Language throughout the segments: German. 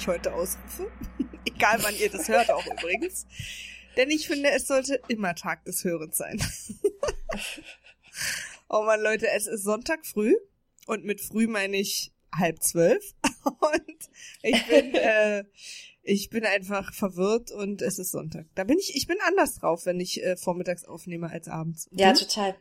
Ich heute ausrufe. Egal wann ihr das hört auch übrigens. Denn ich finde, es sollte immer Tag des Hörens sein. oh man, Leute, es ist Sonntag früh. Und mit früh meine ich halb zwölf. Und ich bin, äh, ich bin einfach verwirrt und es ist Sonntag. Da bin ich, ich bin anders drauf, wenn ich äh, vormittags aufnehme als abends. Ja, du? total.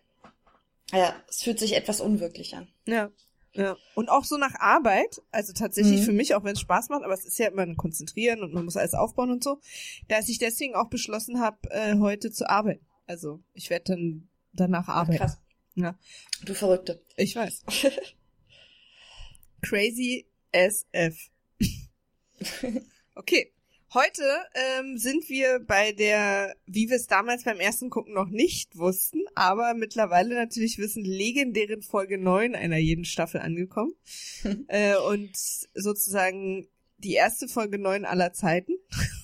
Ja, es fühlt sich etwas unwirklich an. Ja. Ja. Und auch so nach Arbeit, also tatsächlich mhm. für mich, auch wenn es Spaß macht, aber es ist ja immer ein Konzentrieren und man muss alles aufbauen und so, dass ich deswegen auch beschlossen habe, äh, heute zu arbeiten. Also ich werde dann danach arbeiten. Krass. Ja. Du Verrückte. Ich weiß. Crazy SF. okay. Heute ähm, sind wir bei der, wie wir es damals beim ersten Gucken noch nicht wussten, aber mittlerweile natürlich wissen, legendären Folge 9 einer jeden Staffel angekommen. äh, und sozusagen die erste Folge 9 aller Zeiten,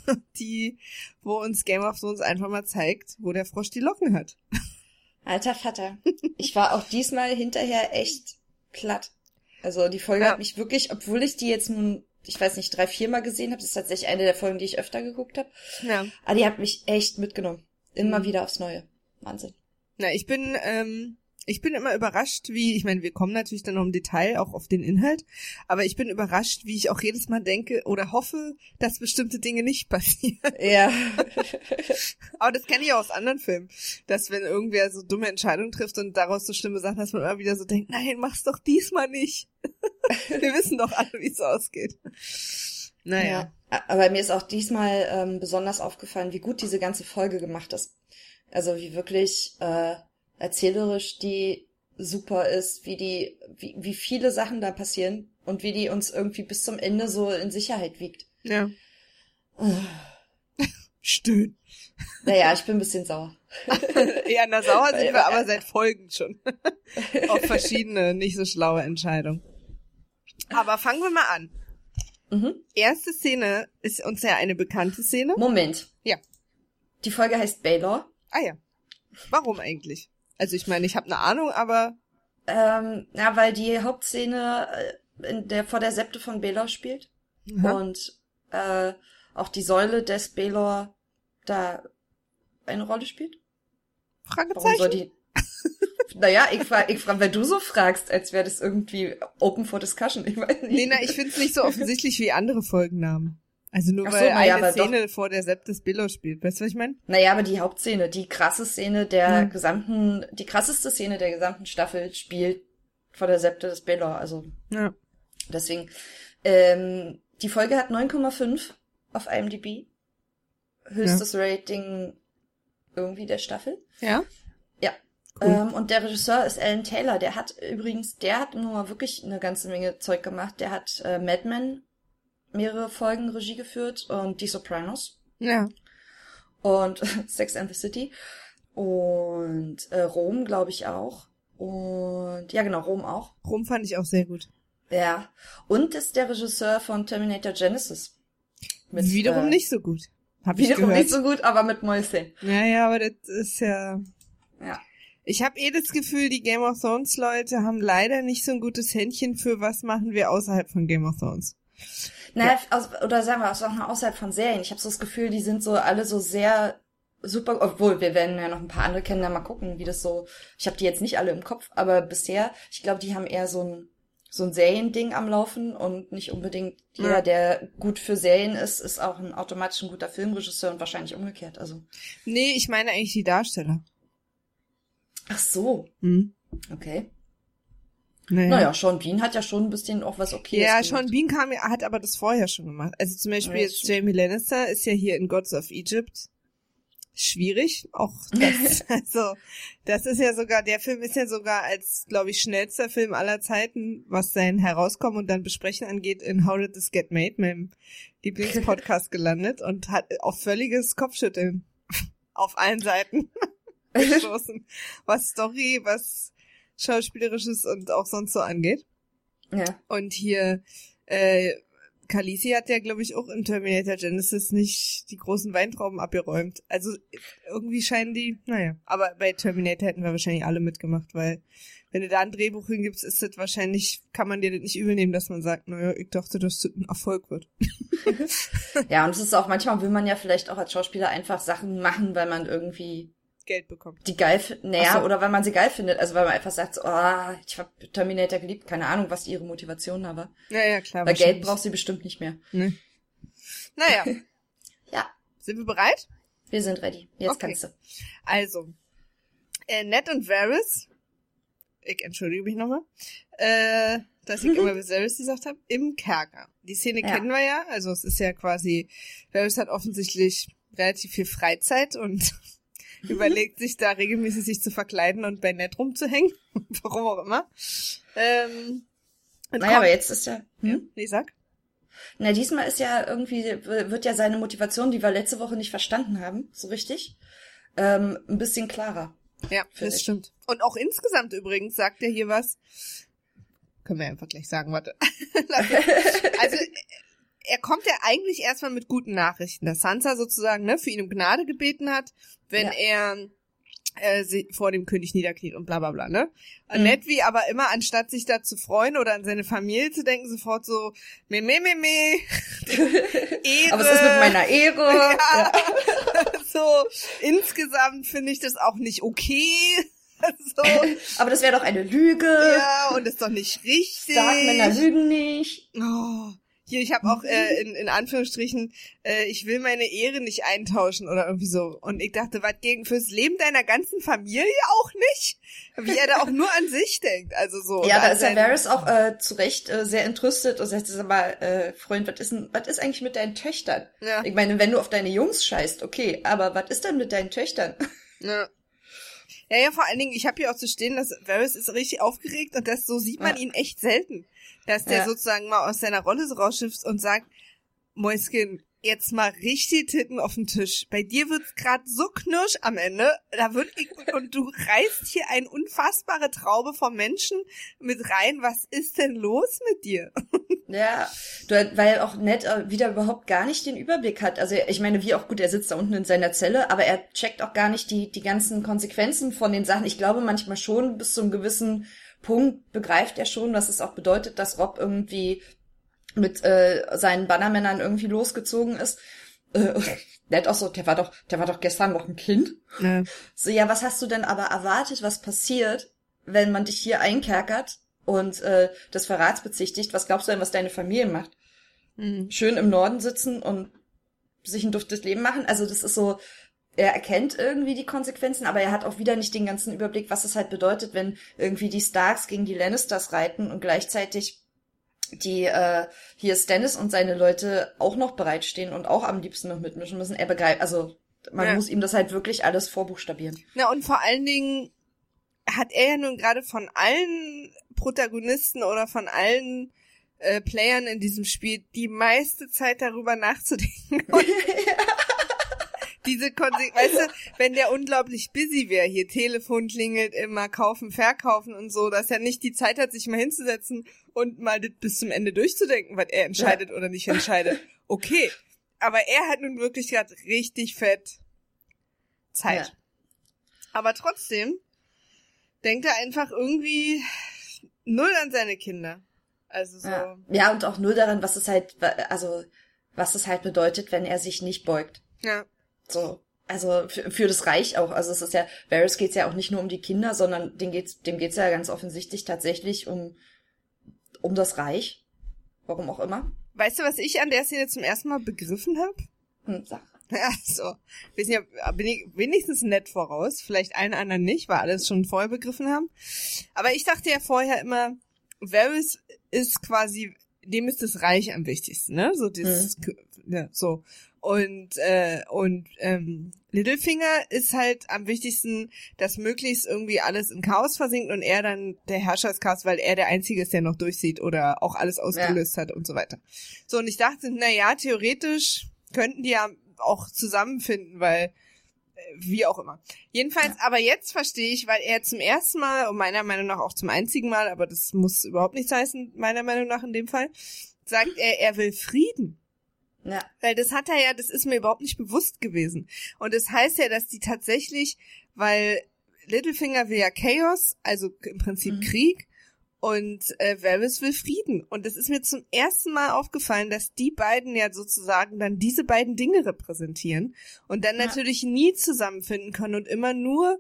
die, wo uns Game of Thrones einfach mal zeigt, wo der Frosch die Locken hat. Alter Vater. Ich war auch diesmal hinterher echt platt. Also die Folge ja. hat mich wirklich, obwohl ich die jetzt nun ich weiß nicht, drei, viermal gesehen habe. Das ist tatsächlich eine der Folgen, die ich öfter geguckt habe. Ja. Aber die hat mich echt mitgenommen. Immer mhm. wieder aufs Neue. Wahnsinn. Na, ich bin, ähm, ich bin immer überrascht, wie, ich meine, wir kommen natürlich dann noch im Detail auch auf den Inhalt, aber ich bin überrascht, wie ich auch jedes Mal denke oder hoffe, dass bestimmte Dinge nicht passieren. Ja. aber das kenne ich auch aus anderen Filmen, dass wenn irgendwer so dumme Entscheidungen trifft und daraus so schlimme Sachen, dass man immer wieder so denkt, nein, mach's doch diesmal nicht. Wir wissen doch alle, wie es ausgeht. Naja. Ja, aber mir ist auch diesmal ähm, besonders aufgefallen, wie gut diese ganze Folge gemacht ist. Also wie wirklich äh, erzählerisch die super ist, wie die, wie, wie viele Sachen da passieren und wie die uns irgendwie bis zum Ende so in Sicherheit wiegt. Ja. Stöhn. Naja, ich bin ein bisschen sauer. ja, na sauer sind wir aber seit Folgen schon. Auf verschiedene, nicht so schlaue Entscheidungen. Aber fangen wir mal an. Mhm. Erste Szene ist uns ja eine bekannte Szene. Moment. Ja. Die Folge heißt Baylor. Ah ja. Warum eigentlich? Also ich meine, ich habe eine Ahnung, aber ähm, ja, weil die Hauptszene äh, in der vor der Septe von Baylor spielt mhm. und äh, auch die Säule des Baylor da eine Rolle spielt. Fragezeichen. Warum soll die naja, ich frage, ich frag, wenn du so fragst, als wäre das irgendwie open for discussion. Ich weiß nicht. Nee, na, ich finde es nicht so offensichtlich wie andere Folgennamen. Also nur Ach weil so, eine Szene doch. vor der Sept des Billo spielt. Weißt du, was ich meine? Naja, aber die Hauptszene, die krasse Szene der hm. gesamten, die krasseste Szene der gesamten Staffel spielt vor der Septe des Billo. Also ja. deswegen. Ähm, die Folge hat 9,5 auf IMDb. Höchstes ja. Rating irgendwie der Staffel. Ja. Cool. Ähm, und der Regisseur ist Alan Taylor. Der hat übrigens, der hat nun mal wirklich eine ganze Menge Zeug gemacht. Der hat äh, Mad Men mehrere Folgen Regie geführt und Die Sopranos. Ja. Und Sex and the City. Und äh, Rom, glaube ich, auch. Und ja, genau, Rom auch. Rom fand ich auch sehr gut. Ja. Und ist der Regisseur von Terminator Genesis. Mit, wiederum äh, nicht so gut. Hab wiederum ich gehört. nicht so gut, aber mit Mäuschen. Ja, ja, aber das ist ja. Ja. Ich habe eh das Gefühl, die Game of Thrones Leute haben leider nicht so ein gutes Händchen für was machen wir außerhalb von Game of Thrones. Naja, ja. aus, oder sagen wir auch noch außerhalb von Serien. Ich habe so das Gefühl, die sind so alle so sehr super, obwohl wir werden ja noch ein paar andere kennen, dann mal gucken, wie das so. Ich habe die jetzt nicht alle im Kopf, aber bisher, ich glaube, die haben eher so ein so ein Seriending am Laufen und nicht unbedingt jeder, ja. der gut für Serien ist, ist auch ein automatisch ein guter Filmregisseur und wahrscheinlich umgekehrt. Also nee, ich meine eigentlich die Darsteller. Ach so. Hm. Okay. Naja. naja, Sean Bean hat ja schon ein bisschen auch was okay. Ja, gemacht. Sean Bean kam, hat aber das vorher schon gemacht. Also zum Beispiel ja, jetzt Jamie Lannister ist ja hier in Gods of Egypt schwierig. Auch das, also das ist ja sogar, der Film ist ja sogar als, glaube ich, schnellster Film aller Zeiten, was sein Herauskommen und dann Besprechen angeht, in How Did This Get Made, meinem Lieblingspodcast gelandet und hat auch völliges Kopfschütteln auf allen Seiten gestoßen, was Story, was Schauspielerisches und auch sonst so angeht. Ja. Und hier, äh, Khaleesi hat ja, glaube ich, auch in Terminator Genesis nicht die großen Weintrauben abgeräumt. Also irgendwie scheinen die, naja. Aber bei Terminator hätten wir wahrscheinlich alle mitgemacht, weil wenn du da ein Drehbuch hingibst, ist das wahrscheinlich, kann man dir das nicht übel nehmen, dass man sagt, naja, ich dachte, dass das ein Erfolg wird. ja, und es ist auch, manchmal will man ja vielleicht auch als Schauspieler einfach Sachen machen, weil man irgendwie Geld bekommt. Die geil, naja, so. oder weil man sie geil findet. Also weil man einfach sagt, so, oh, ich habe Terminator geliebt, keine Ahnung, was ihre Motivation war. Ja, ja, klar. Weil Geld braucht sie bestimmt nicht mehr. Nee. Naja. ja. Sind wir bereit? Wir sind ready. Jetzt okay. kannst du. Also, äh, Ned und Varys, ich entschuldige mich nochmal, äh, dass ich immer Varys gesagt habe, im Kerker. Die Szene ja. kennen wir ja, also es ist ja quasi, Varys hat offensichtlich relativ viel Freizeit und überlegt sich da regelmäßig sich zu verkleiden und bei Nett rumzuhängen. Warum auch immer. Ähm, naja, aber jetzt ist ja. Hm? ja nee, sag. Na, diesmal ist ja irgendwie, wird ja seine Motivation, die wir letzte Woche nicht verstanden haben, so richtig, ähm, ein bisschen klarer. Ja, das ich. stimmt. Und auch insgesamt übrigens sagt er hier was. Können wir einfach gleich sagen, warte. also er kommt ja eigentlich erstmal mit guten Nachrichten, dass Sansa sozusagen ne, für ihn um Gnade gebeten hat, wenn ja. er äh, sie vor dem König niederkniet und bla bla bla, ne? Mhm. Nett wie aber immer, anstatt sich da zu freuen oder an seine Familie zu denken, sofort so, me me me me, Ehre. Aber es ist mit meiner Ehre. Ja. ja. so, insgesamt finde ich das auch nicht okay. So. Aber das wäre doch eine Lüge. Ja, und ist doch nicht richtig. Männer lügen nicht. Oh. Hier, ich habe auch äh, in, in Anführungsstrichen, äh, ich will meine Ehre nicht eintauschen oder irgendwie so. Und ich dachte, was gegen fürs Leben deiner ganzen Familie auch nicht? Wie er da auch nur an sich denkt. Also so. Ja, da ist ja Varys auch äh, zu Recht äh, sehr entrüstet und sagt, sag mal, äh, Freund, was ist denn, was ist eigentlich mit deinen Töchtern? Ja. Ich meine, wenn du auf deine Jungs scheißt, okay, aber was ist denn mit deinen Töchtern? Ja. Ja, ja, vor allen Dingen, ich habe hier auch zu stehen, dass Varys ist richtig aufgeregt und das so sieht man ja. ihn echt selten dass der ja. sozusagen mal aus seiner Rolle so rausschimpft und sagt, Mäuschen, jetzt mal richtig Titten auf den Tisch. Bei dir wird's gerade so knirsch am Ende, da wird und du reißt hier eine unfassbare Traube von Menschen mit rein. Was ist denn los mit dir? Ja, weil auch Ned äh, wieder überhaupt gar nicht den Überblick hat. Also ich meine, wie auch gut, er sitzt da unten in seiner Zelle, aber er checkt auch gar nicht die, die ganzen Konsequenzen von den Sachen. Ich glaube manchmal schon bis zu einem gewissen Punkt begreift er schon, dass es auch bedeutet, dass Rob irgendwie mit äh, seinen Bannermännern irgendwie losgezogen ist. Äh, der hat auch so, der war doch, der war doch gestern noch ein Kind. Ja. So, ja, was hast du denn aber erwartet, was passiert, wenn man dich hier einkerkert und äh, das Verrats bezichtigt? Was glaubst du denn, was deine Familie macht? Mhm. Schön im Norden sitzen und sich ein duftes Leben machen? Also das ist so, er erkennt irgendwie die Konsequenzen, aber er hat auch wieder nicht den ganzen Überblick, was es halt bedeutet, wenn irgendwie die Starks gegen die Lannisters reiten und gleichzeitig die äh, hier Stannis und seine Leute auch noch bereitstehen und auch am liebsten noch mitmischen müssen. Er begreift, also man ja. muss ihm das halt wirklich alles vorbuchstabieren. Na und vor allen Dingen hat er ja nun gerade von allen Protagonisten oder von allen äh, Playern in diesem Spiel die meiste Zeit darüber nachzudenken. diese Konsequenz, weißt du, wenn der unglaublich busy wäre, hier Telefon klingelt immer, kaufen, verkaufen und so, dass er nicht die Zeit hat, sich mal hinzusetzen und mal das bis zum Ende durchzudenken, was er entscheidet ja. oder nicht entscheidet. Okay. Aber er hat nun wirklich gerade richtig fett Zeit. Ja. Aber trotzdem denkt er einfach irgendwie null an seine Kinder. Also so. Ja. ja, und auch null daran, was es halt, also, was es halt bedeutet, wenn er sich nicht beugt. Ja. So. Also für, für das Reich auch. Also es ist ja, Varys geht's ja auch nicht nur um die Kinder, sondern dem geht's, dem geht's ja ganz offensichtlich tatsächlich um, um das Reich. Warum auch immer. Weißt du, was ich an der Szene zum ersten Mal begriffen habe? Hm, sag. Ja, so. Bin ich, bin ich wenigstens nett voraus. Vielleicht allen anderen nicht, weil alles schon vorher begriffen haben. Aber ich dachte ja vorher immer, Varys ist quasi, dem ist das Reich am wichtigsten, ne? So dieses, hm. ja, so. Und, äh, und ähm, Littlefinger ist halt am wichtigsten, dass möglichst irgendwie alles in Chaos versinkt und er dann der Herrscher ist Chaos, weil er der Einzige ist, der noch durchsieht oder auch alles ausgelöst ja. hat und so weiter. So, und ich dachte, na ja, theoretisch könnten die ja auch zusammenfinden, weil äh, wie auch immer. Jedenfalls, ja. aber jetzt verstehe ich, weil er zum ersten Mal und meiner Meinung nach auch zum einzigen Mal, aber das muss überhaupt nichts heißen, meiner Meinung nach in dem Fall, sagt er, er will Frieden. Ja. Weil das hat er ja, das ist mir überhaupt nicht bewusst gewesen. Und das heißt ja, dass die tatsächlich, weil Littlefinger will ja Chaos, also im Prinzip Mhm. Krieg, und äh, Varys will Frieden. Und das ist mir zum ersten Mal aufgefallen, dass die beiden ja sozusagen dann diese beiden Dinge repräsentieren und dann Ja. natürlich nie zusammenfinden können und immer nur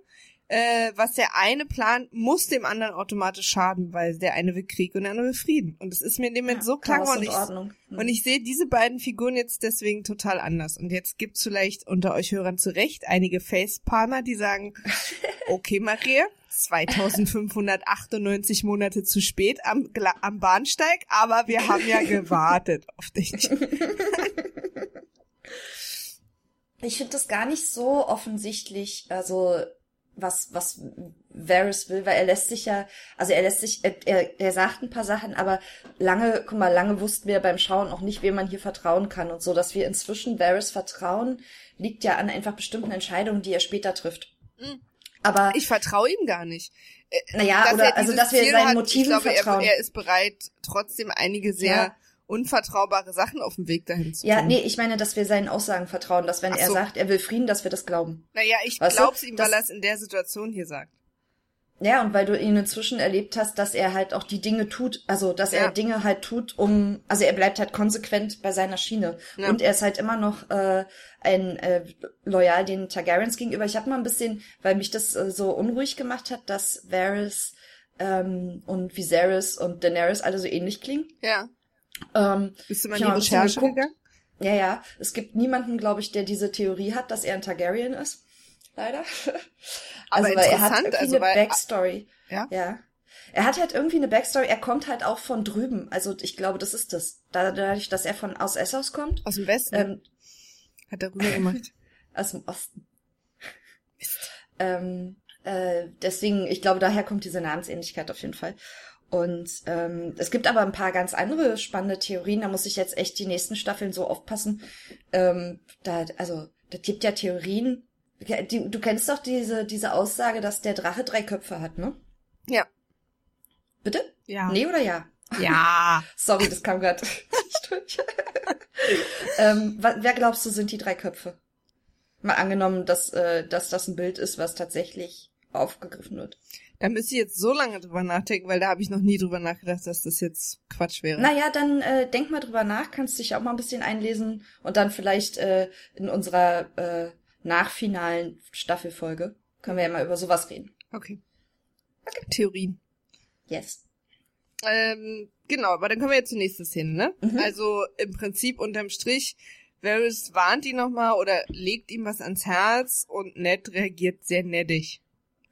äh, was der eine plant, muss dem anderen automatisch schaden, weil der eine will Krieg und der andere will Frieden. Und das ist mir in dem Moment so klar und Ich. Mhm. und ich sehe diese beiden Figuren jetzt deswegen total anders. Und jetzt gibt's vielleicht unter euch Hörern zu Recht einige Facepalmer, die sagen, okay, Maria, 2598 Monate zu spät am, am Bahnsteig, aber wir haben ja gewartet auf dich. Ich finde das gar nicht so offensichtlich, also was was Varys will, weil er lässt sich ja, also er lässt sich, er, er, sagt ein paar Sachen, aber lange, guck mal, lange wussten wir beim Schauen auch nicht, wem man hier vertrauen kann und so, dass wir inzwischen Varys vertrauen, liegt ja an einfach bestimmten Entscheidungen, die er später trifft. Mhm. Aber Ich vertraue ihm gar nicht. naja, Dass oder er also dass wir Ziel seinen hat, Motiven ich glaube, vertrauen. Er, er ist bereit, trotzdem einige sehr Ja. Unvertraubare Sachen auf dem Weg dahin zu ja, tun. nee, ich meine, dass wir seinen Aussagen vertrauen, dass wenn Ach er so. sagt, er will Frieden, dass wir das glauben. Naja, ich Weißt du, glaub's ihm, weil er es in der Situation hier sagt. Ja, und weil du ihn inzwischen erlebt hast, dass er halt auch die Dinge tut, also dass Ja. er Dinge halt tut, um, also er bleibt halt konsequent bei seiner Schiene. Ja. Und er ist halt immer noch äh, ein äh, loyal den Targaryens gegenüber. Ich habe mal ein bisschen, weil mich das äh, so unruhig gemacht hat, dass Varys ähm, und Viserys und Daenerys alle so ähnlich klingen. Ja. Ähm, Bist du mal in die Recherche gegangen? ja, ja, es gibt niemanden, glaube ich, der diese Theorie hat, dass er ein Targaryen ist. Leider. Also, weil er hat irgendwie also eine weil- Backstory. Ja? Ja. Er hat halt irgendwie eine Backstory. Er kommt halt auch von drüben. Also ich glaube, das ist das. Da- Dadurch, dass er von aus Essos kommt, Aus dem Westen. ähm, Hat er rüber gemacht. aus dem Osten. Ähm, äh, deswegen, ich glaube, daher kommt diese Namensähnlichkeit auf jeden Fall. Und ähm, es gibt aber ein paar ganz andere spannende Theorien. Da muss ich jetzt echt die nächsten Staffeln so aufpassen. Ähm, da, also, das gibt ja Theorien. Die, du kennst doch diese, diese Aussage, dass der Drache drei Köpfe hat, ne? Ja. Bitte? Ja. Nee oder ja? Ja. Sorry, das kam gerade. ähm, wa- wer glaubst du, sind die drei Köpfe? Mal angenommen, dass, äh, dass das ein Bild ist, was tatsächlich aufgegriffen wird. Da müsste ich jetzt so lange drüber nachdenken, weil da habe ich noch nie drüber nachgedacht, dass das jetzt Quatsch wäre. Naja, dann äh, denk mal drüber nach, kannst dich auch mal ein bisschen einlesen und dann vielleicht äh, in unserer äh, nachfinalen Staffelfolge können wir ja mal über sowas reden. Okay. Theorien. Yes. Ähm, genau, aber dann kommen wir jetzt zur nächsten Szene, ne? Mhm. Also im Prinzip unterm Strich, Varys warnt ihn nochmal oder legt ihm was ans Herz und Ned reagiert sehr nettig.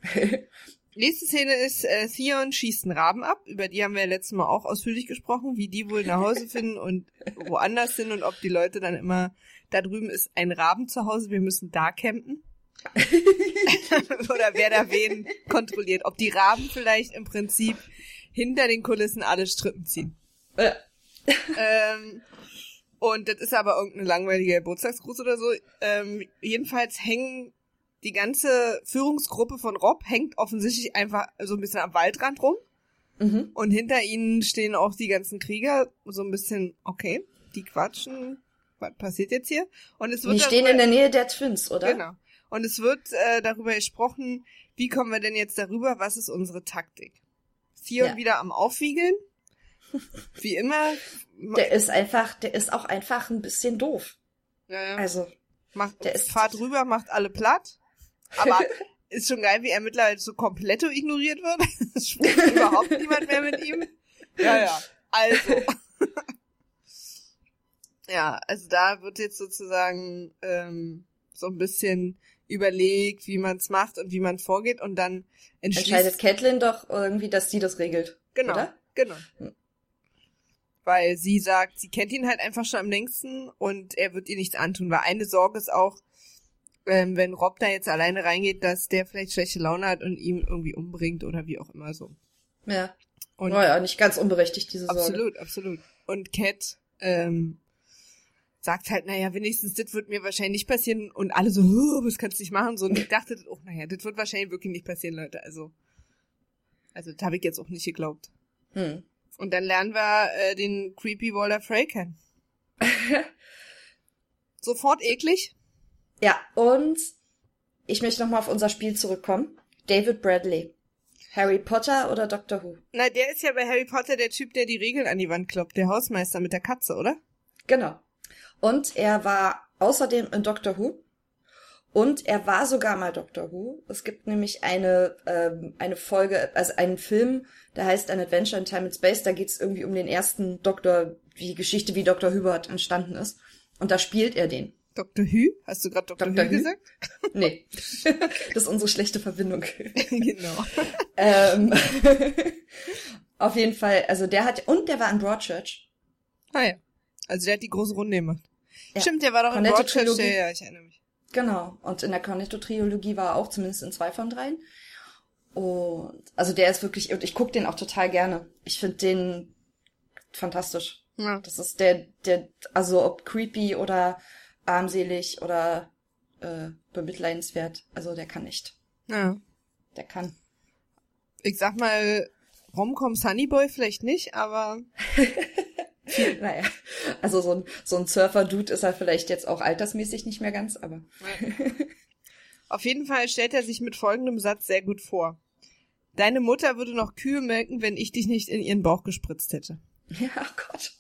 Nächste Szene ist, äh, Theon schießt einen Raben ab. Über die haben wir ja letztes Mal auch ausführlich gesprochen, wie die wohl nach Hause finden und woanders sind und ob die Leute dann immer, da drüben ist ein Raben zu Hause, wir müssen da campen. Oder wer da wen kontrolliert. Ob die Raben vielleicht im Prinzip hinter den Kulissen alle Strippen ziehen. Äh, Ähm, und das ist aber irgendein langweiliger Geburtstagsgruß oder so. Ähm, jedenfalls hängen die ganze Führungsgruppe von Rob hängt offensichtlich einfach so ein bisschen am Waldrand rum. mhm. Und hinter ihnen stehen auch die ganzen Krieger, so ein bisschen, okay, die quatschen, was passiert jetzt hier? Und es wird Die stehen darüber- in der Nähe der Twins, oder? Genau. Und es wird äh, darüber gesprochen, wie kommen wir denn jetzt darüber, was ist unsere Taktik? Theon Ja. wieder am Aufwiegeln. Wie immer. Der ist einfach, der ist auch einfach ein bisschen doof. ja, ja. Also, macht, der ist- fahrt rüber, macht alle platt. Aber ist schon geil, wie er mittlerweile so komplett ignoriert wird. Es spricht überhaupt niemand mehr mit ihm. Ja, ja. Also. ja, also da wird jetzt sozusagen ähm, so ein bisschen überlegt, wie man es macht und wie man vorgeht und dann entscheidet Catelyn doch irgendwie, dass sie das regelt. Genau, Oder? genau. Hm. Weil sie sagt, sie kennt ihn halt einfach schon am längsten und er wird ihr nichts antun. Weil eine Sorge ist auch, ähm, wenn Rob da jetzt alleine reingeht, dass der vielleicht schlechte Laune hat und ihn irgendwie umbringt oder wie auch immer so. Ja. Und Naja, nicht ganz unberechtigt, diese Sorge. absolut, absolut. Und Cat ähm, sagt halt, naja, wenigstens das wird mir wahrscheinlich nicht passieren und alle so, "Huh, was kannst du nicht machen? So, und ich dachte, oh, naja, das wird wahrscheinlich wirklich nicht passieren, Leute. Also, also das habe ich jetzt auch nicht geglaubt. Hm. Und dann lernen wir äh, den creepy Walter Frey kennen. Sofort eklig. Ja, und ich möchte nochmal auf unser Spiel zurückkommen. David Bradley. Harry Potter oder Doctor Who? Na, der ist ja bei Harry Potter der Typ, der die Regeln an die Wand kloppt. Der Hausmeister mit der Katze, oder? Genau. Und er war außerdem in Doctor Who. Und er war sogar mal Doctor Who. Es gibt nämlich eine, ähm, eine Folge, also einen Film, der heißt An Adventure in Time and Space. Da geht es irgendwie um den ersten Doktor, die Geschichte, wie Dr. Hubert entstanden ist. Und da spielt er den. Dr. Hü? Hast du gerade Dr. Dr. Hü gesagt? Nee. das ist unsere schlechte Verbindung. genau. ähm, auf jeden Fall, also der hat, und der war in Broadchurch. Ah ja. Also der hat die große Runde gemacht. Ja. Stimmt, der war doch in Broadchurch, ja, ja, ich erinnere mich. Genau. Und in der Cornetto-Trilogie war er auch zumindest in zwei von dreien. Und also der ist wirklich, und ich gucke den auch total gerne. Ich finde den fantastisch. Ja. Das ist der, der, also ob creepy oder armselig oder äh, bemitleidenswert. Also der kann nicht. Ja. Der kann. Ich sag mal, Romcom Sunnyboy vielleicht nicht, aber. naja, also so ein, so ein Surfer-Dude ist er vielleicht jetzt auch altersmäßig nicht mehr ganz, aber. Auf jeden Fall stellt er sich mit folgendem Satz sehr gut vor. Deine Mutter würde noch Kühe melken, wenn ich dich nicht in ihren Bauch gespritzt hätte. Ja, oh Gott.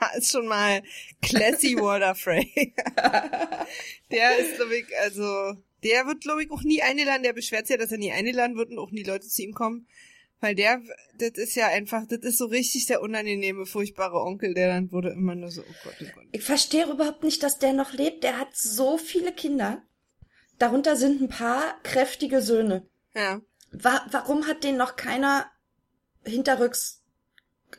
Da ist schon mal classy Walter Frey. der ist, glaube ich, also, der wird, glaube ich, auch nie eingeladen. Der beschwert sich ja, dass er nie eingeladen wird und auch nie Leute zu ihm kommen. Weil der, das ist ja einfach, das ist so richtig der unangenehme, furchtbare Onkel, der dann wurde immer nur so, oh Gott, oh Gott. Ich verstehe überhaupt nicht, dass der noch lebt. Der hat so viele Kinder. Darunter sind ein paar kräftige Söhne. Ja. Wa warum hat den noch keiner hinterrücks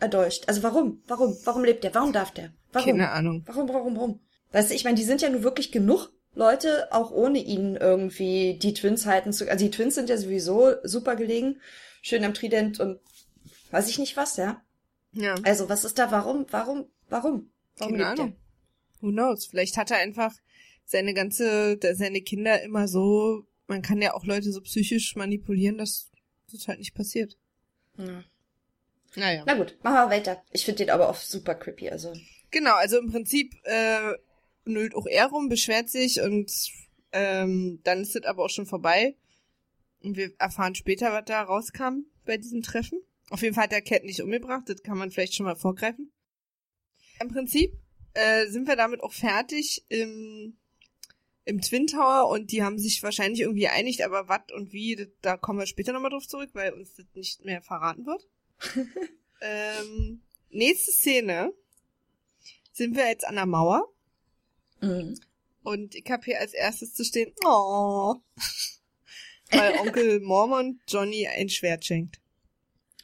erdolcht. Also warum? Warum? Warum lebt der? Warum darf der? Warum? Keine Ahnung. Warum, warum, warum? Weißt du, ich meine, die sind ja nur wirklich genug Leute, auch ohne ihn irgendwie die Twins halten zu. Also die Twins sind ja sowieso super gelegen. Schön am Trident und weiß ich nicht was, ja. Ja. Also was ist da? Warum? Warum? Warum? Warum Keine lebt Ahnung. der? Who knows? Vielleicht hat er einfach seine ganze, seine Kinder immer so, man kann ja auch Leute so psychisch manipulieren, dass das halt nicht passiert. Ja. Naja. Na gut, machen wir weiter. Ich finde den aber auch super creepy, also. Genau, also im Prinzip äh, nüllt auch er rum, beschwert sich und ähm, dann ist es aber auch schon vorbei. Und wir erfahren später, was da rauskam bei diesem Treffen. Auf jeden Fall hat der Cat nicht umgebracht, das kann man vielleicht schon mal vorgreifen. Im Prinzip äh, sind wir damit auch fertig im, im Twin Tower und die haben sich wahrscheinlich irgendwie geeinigt, aber was und wie, das, da kommen wir später nochmal drauf zurück, weil uns das nicht mehr verraten wird. Ähm, nächste Szene sind wir jetzt an der Mauer. Mhm. Und ich habe hier als erstes zu stehen, oh, weil Onkel Mormon Johnny ein Schwert schenkt.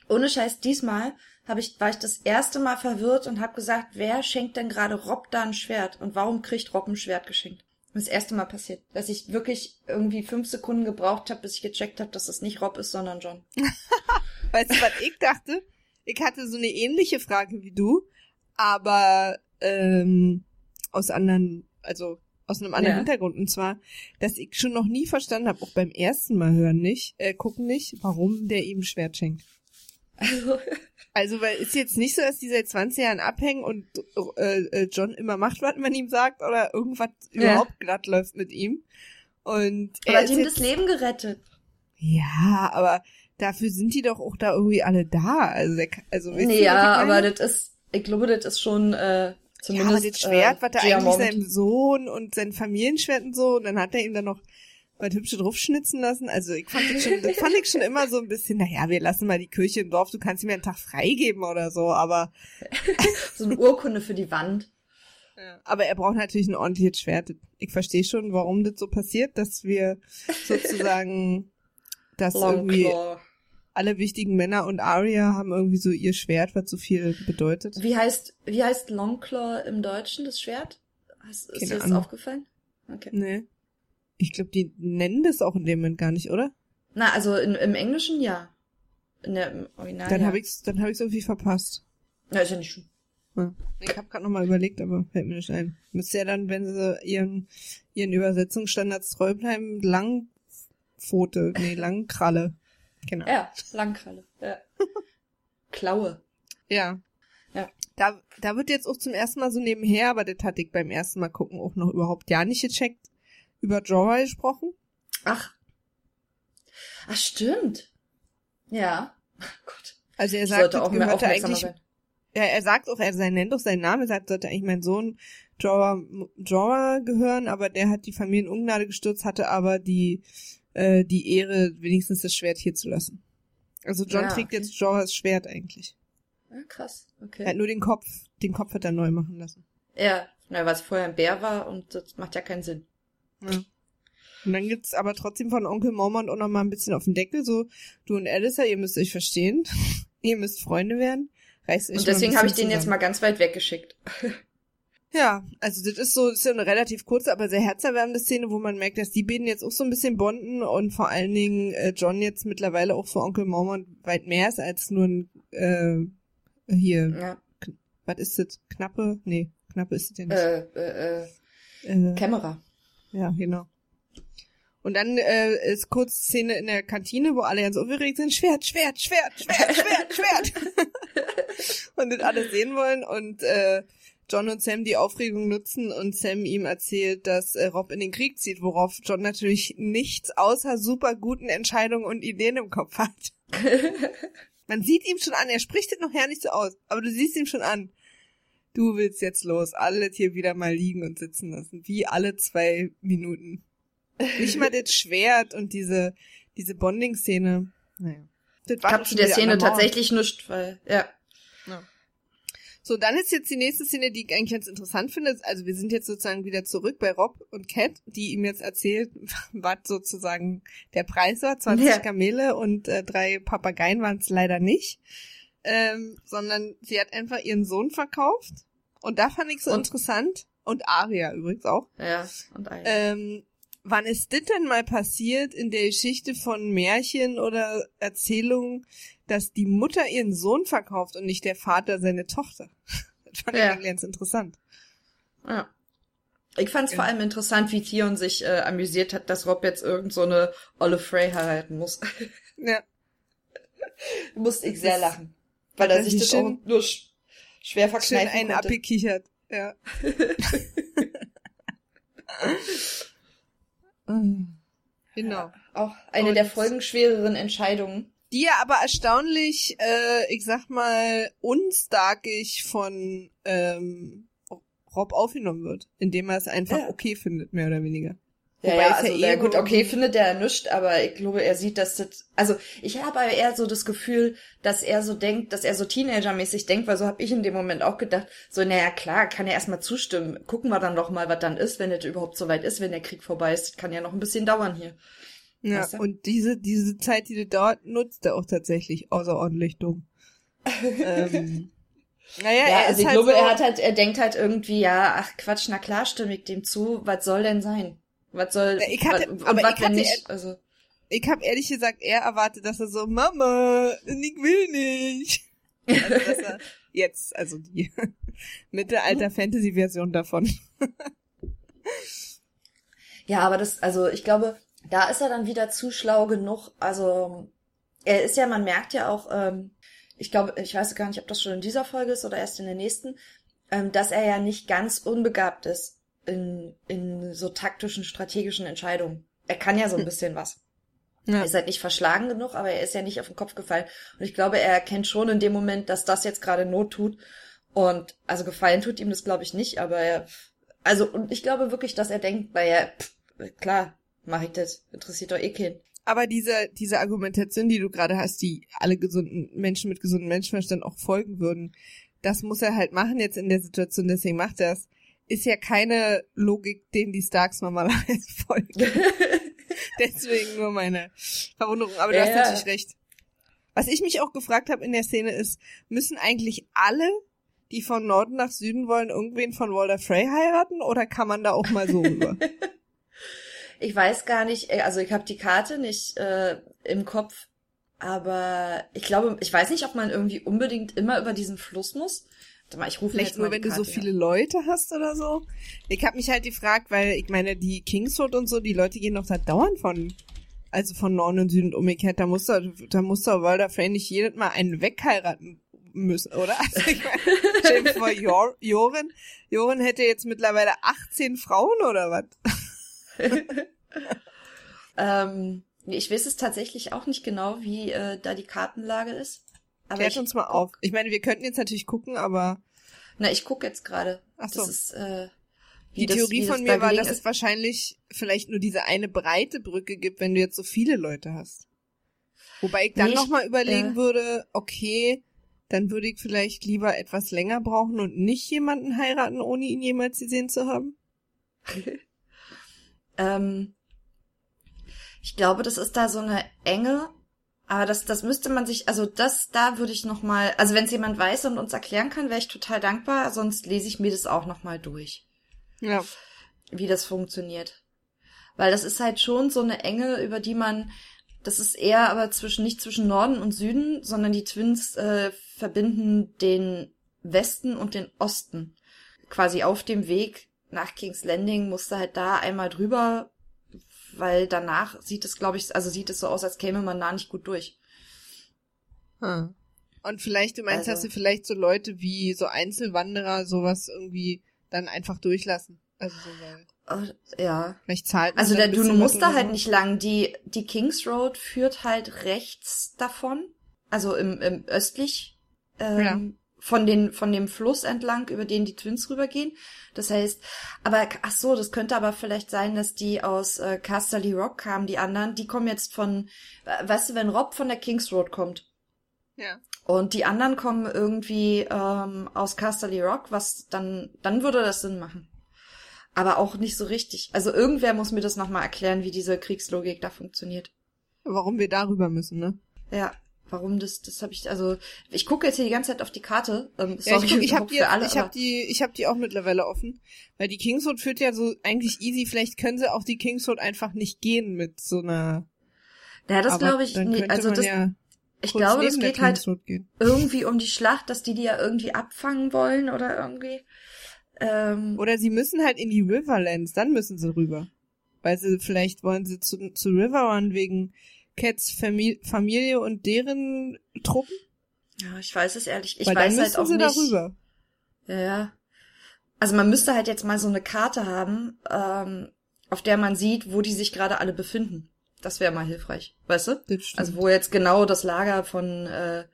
Ohne Scheiß, diesmal hab ich, war ich das erste Mal verwirrt und habe gesagt, wer schenkt denn gerade Rob da ein Schwert und warum kriegt Rob ein Schwert geschenkt? Das erste Mal passiert, dass ich wirklich irgendwie fünf Sekunden gebraucht habe, bis ich gecheckt habe, dass es nicht Rob ist, sondern John. weißt du, was ich dachte? Ich hatte so eine ähnliche Frage wie du, aber ähm, aus anderen, also aus einem anderen ja. Hintergrund. Und zwar, dass ich schon noch nie verstanden habe, auch beim ersten Mal hören nicht, äh, gucken nicht, warum der ihm Schwert schenkt. Also, also, weil ist jetzt nicht so, dass die seit 20 Jahren abhängen und äh, äh, John immer macht, was man ihm sagt, oder irgendwas ja. überhaupt glatt läuft mit ihm. Und er hat ihm das Leben gerettet. Ja, aber dafür sind die doch auch da irgendwie alle da. Also, also nee, ja, aber das ist, ich glaube, das ist schon äh, zumindest. Ja, aber das Schwert äh, war da eigentlich seinem Sohn und sein Familienschwert und so. Und dann hat er ihm dann noch was hübsche draufschnitzen lassen. Also ich fand das schon, das fand ich schon immer so ein bisschen, naja, wir lassen mal die Kirche im Dorf, du kannst mir einen Tag freigeben oder so, aber. so eine Urkunde für die Wand. Ja. Aber er braucht natürlich ein ordentliches Schwert. Ich verstehe schon, warum das so passiert, dass wir sozusagen das irgendwie alle wichtigen Männer und Arya haben irgendwie so ihr Schwert, was so viel bedeutet. Wie heißt, wie heißt Longclaw im Deutschen, das Schwert? Hast, ist dir das Ahnung. aufgefallen? Okay. Nee. Ich glaube, die nennen das auch in dem Moment gar nicht, oder? Na, also in, im Englischen ja. In der im Original. Dann ja. habe ich's, dann habe ich's irgendwie verpasst. Ja, ist ja nicht schlimm. Ja. Ich habe gerade noch mal überlegt, aber fällt mir nicht ein. Müsste ja dann, wenn sie ihren ihren Übersetzungsstandards treu bleiben, Langpfote, nee, Langkralle. Genau. Ja, Langkralle. Ja. Klaue. Ja. Ja. Da, da wird jetzt auch zum ersten Mal so nebenher, aber das hatte ich beim ersten Mal gucken auch noch überhaupt ja nicht gecheckt, über Jorah gesprochen. Ach. Ach, stimmt. Ja. Gott. Also er sagt, das aufmerksamer eigentlich, ja, er sagt auch, er nennt doch seinen Namen, er sagt, sollte eigentlich mein Sohn Jorah, Jorah gehören, aber der hat die Familie in Ungnade gestürzt, hatte aber die, äh, die Ehre, wenigstens das Schwert hier zu lassen. Also John Ja, trägt okay. jetzt Jorahs Schwert eigentlich. Ja, krass. Er Okay. hat nur den Kopf, den Kopf hat er neu machen lassen. Ja, na, weil es vorher ein Bär war und das macht ja keinen Sinn. Ja. Und dann gibt's aber trotzdem von Onkel Mormont auch noch mal ein bisschen auf den Deckel, so, du und Alistair, ihr müsst euch verstehen. ihr müsst Freunde werden. Reißt euch Und deswegen habe ich den jetzt zusammen. mal ganz weit weggeschickt. Ja, also das ist so, das ist ja eine relativ kurze, aber sehr herzerwärmende Szene, wo man merkt, dass die beiden jetzt auch so ein bisschen bonden und vor allen Dingen äh, John jetzt mittlerweile auch für Onkel Mormont weit mehr ist als nur ein, äh, hier, Ja. was ist das? Knappe? Nee, knappe ist es ja nicht. Äh, äh, äh, Äh, Kämmerer. Ja, genau. Und dann äh, ist kurz Szene in der Kantine, wo alle ganz aufgeregt sind. Schwert, Schwert, Schwert, Schwert, Schwert, Schwert. und das alles sehen wollen. Und äh, John und Sam die Aufregung nutzen und Sam ihm erzählt, dass äh, Rob in den Krieg zieht, worauf John natürlich nichts außer super guten Entscheidungen und Ideen im Kopf hat. Man sieht ihm schon an, er spricht es noch ja nicht so aus, aber du siehst ihm schon an. Du willst jetzt los, alle hier wieder mal liegen und sitzen lassen, wie alle zwei Minuten. Nicht mal das Schwert und diese, diese Bonding-Szene. Naja. Das Ich war hab doch zu der Szene tatsächlich nichts, weil, ja. So, dann ist jetzt die nächste Szene, die ich eigentlich ganz interessant finde. Also wir sind jetzt sozusagen wieder zurück bei Rob und Cat, die ihm jetzt erzählt, was sozusagen der Preis war. 20 Ja. Kamele und äh, drei Papageien waren es leider nicht. Ähm, sondern sie hat einfach ihren Sohn verkauft. Und da fand ich so interessant. Und Aria übrigens auch. Ja, und ein. Ähm, wann ist das denn mal passiert in der Geschichte von Märchen oder Erzählungen, dass die Mutter ihren Sohn verkauft und nicht der Vater seine Tochter? Das fand ich Ja. eigentlich ganz interessant. Ja. Ich fand es vor Ja. allem interessant, wie Theon sich äh, amüsiert hat, dass Rob jetzt irgend so eine Olle Frey heiraten muss. Ja, Musste ich sehr lachen. Weil er sich das schön- auch nur sch schwer schön verkneifen einen konnte. abgekichert. Ja. genau. Auch eine Und- der folgenschwereren Entscheidungen. Die ja aber erstaunlich, äh, ich sag mal, unstarkig von ähm, Rob aufgenommen wird, indem er es einfach Ja. okay findet, mehr oder weniger. Ja, Wobei ja, also, ja eh gut, okay, findet er nicht, aber ich glaube, er sieht, dass das, also ich habe aber eher so das Gefühl, dass er so denkt, dass er so Teenagermäßig denkt, weil so habe ich in dem Moment auch gedacht, so, naja, klar, kann er erstmal zustimmen, gucken wir dann doch mal, was dann ist, wenn es überhaupt soweit ist, wenn der Krieg vorbei ist, kann ja noch ein bisschen dauern hier. Ja, Weißt du? und diese, diese Zeit, die das dauert, nutzt er auch tatsächlich außerordentlich dumm. ähm, naja, Ja, er also ist ich halt glaube, so, er hat halt, er denkt halt irgendwie, ja, ach Quatsch, na klar, stimme ich dem zu, was soll denn sein? Was soll, Ja, ich hatte- was, aber was, ich hatte- nicht, also, ich habe ehrlich gesagt eher erwartet, dass er so, Mama, ich will nicht. Also, dass er jetzt, also die Mittelalter-Fantasy-Version davon. Ja, aber das, also ich glaube, da ist er dann wieder zu schlau genug. Also er ist ja, man merkt ja auch, ähm, ich glaube, ich weiß gar nicht, ob das schon in dieser Folge ist oder erst in der nächsten, ähm, dass er ja nicht ganz unbegabt ist in, in so taktischen, strategischen Entscheidungen. Er kann ja so ein bisschen was. Ja. Er ist halt nicht verschlagen genug, aber er ist ja nicht auf den Kopf gefallen. Und ich glaube, er erkennt schon in dem Moment, dass das jetzt gerade Not tut. Und also gefallen tut ihm das, glaube ich, nicht, aber er, also, und ich glaube wirklich, dass er denkt, naja, pff, klar, mach ich das. Interessiert doch eh keinen. Aber diese, diese Argumentation, die du gerade hast, die alle gesunden Menschen mit gesundem Menschenverstand auch folgen würden, das muss er halt machen jetzt in der Situation, deswegen macht er es, ist ja keine Logik, denen die Starks normalerweise folgen. Deswegen nur meine Verwunderung. Aber du Ja, hast natürlich recht. Was ich mich auch gefragt habe in der Szene ist, müssen eigentlich alle, die von Norden nach Süden wollen, irgendwen von Walder Frey heiraten oder kann man da auch mal so rüber? Ich weiß gar nicht, äh, also ich habe die Karte nicht äh, im Kopf, aber ich glaube, ich weiß nicht, ob man irgendwie unbedingt immer über diesen Fluss muss. Warte mal, ich rufe Vielleicht jetzt nur, wenn die du so Karte, viele Leute hast oder so. Ich habe mich halt gefragt, weil ich meine, die Kingswood und so, die Leute gehen doch da dauernd von, also von Norden und Süden umgekehrt. Da muss doch, da muss doch Walder Frey nicht jedes Mal einen wegheiraten. müssen, oder? Also ich meine, vor, Jor Joren, Joren hätte jetzt mittlerweile 18 Frauen oder was? ähm, ich weiß es tatsächlich auch nicht genau, wie äh, da die Kartenlage ist. Aber Klärt uns mal auf. Ich meine, wir könnten jetzt natürlich gucken, aber. Na, ich gucke jetzt gerade. Ach so. Das ist, äh, die das, Theorie von mir war, dass ist. es wahrscheinlich vielleicht nur diese eine breite Brücke gibt, wenn du jetzt so viele Leute hast. Wobei ich dann nee, nochmal überlegen äh, würde, okay, dann würde ich vielleicht lieber etwas länger brauchen und nicht jemanden heiraten, ohne ihn jemals gesehen zu haben. ähm, ich glaube, das ist da so eine enge, aber das, das müsste man sich, also das, da würde ich noch mal, also wenn es jemand weiß und uns erklären kann, wäre ich total dankbar. Sonst lese ich mir das auch noch mal durch. Ja. Wie das funktioniert. Weil das ist halt schon so eine Enge, über die man, das ist eher aber zwischen, nicht zwischen Norden und Süden, sondern die Twins äh, verbinden den Westen und den Osten. Quasi auf dem Weg nach King's Landing musste halt da einmal drüber, weil danach sieht es, glaube ich, also sieht es so aus, als käme man da nicht gut durch. Hm. Und vielleicht, du meinst, also, hast du vielleicht so Leute wie so Einzelwanderer sowas irgendwie dann einfach durchlassen. Also so weil. ja. Vielleicht zahlt Also der, du musst da halt so. nicht lang. Die, die Kings Road führt halt rechts davon. Also im, im östlich. Ähm, ja. Von, den, von dem Fluss entlang, über den die Twins rübergehen. Das heißt, aber, ach so, das könnte aber vielleicht sein, dass die aus äh, Casterly Rock kamen, die anderen. Die kommen jetzt von, weißt du, wenn Rob von der Kings Road kommt. Ja. Und die anderen kommen irgendwie ähm, aus Casterly Rock, was dann, dann würde das Sinn machen. Aber auch nicht so richtig. Also irgendwer muss mir das nochmal erklären, wie diese Kriegslogik da funktioniert. Warum wir darüber müssen, ne? Ja, warum das, das habe ich, also ich gucke jetzt hier die ganze Zeit auf die Karte. Ähm, sorry, ja, ich, guck, ich habe die, alle, ich habe die, ich habe die auch mittlerweile offen, weil die Kingswood führt ja so eigentlich easy. Vielleicht können sie auch die Kingswood einfach nicht gehen mit so einer. Ja, das glaube ich. Nee, also das, ja ich glaube, es geht halt irgendwie um die Schlacht, dass die die ja irgendwie abfangen wollen oder irgendwie. Ähm, oder sie müssen halt in die Riverlands, dann müssen sie rüber. Weil sie vielleicht wollen sie zu, zu Riverrun wegen Cats Famili Familie und deren Truppen. Ja, ich weiß es ehrlich. Ich Weil weiß halt auch sie nicht. Darüber. Ja. Also man müsste halt jetzt mal so eine Karte haben, ähm, auf der man sieht, wo die sich gerade alle befinden. Das wäre mal hilfreich, weißt du? Also wo jetzt genau das Lager von äh,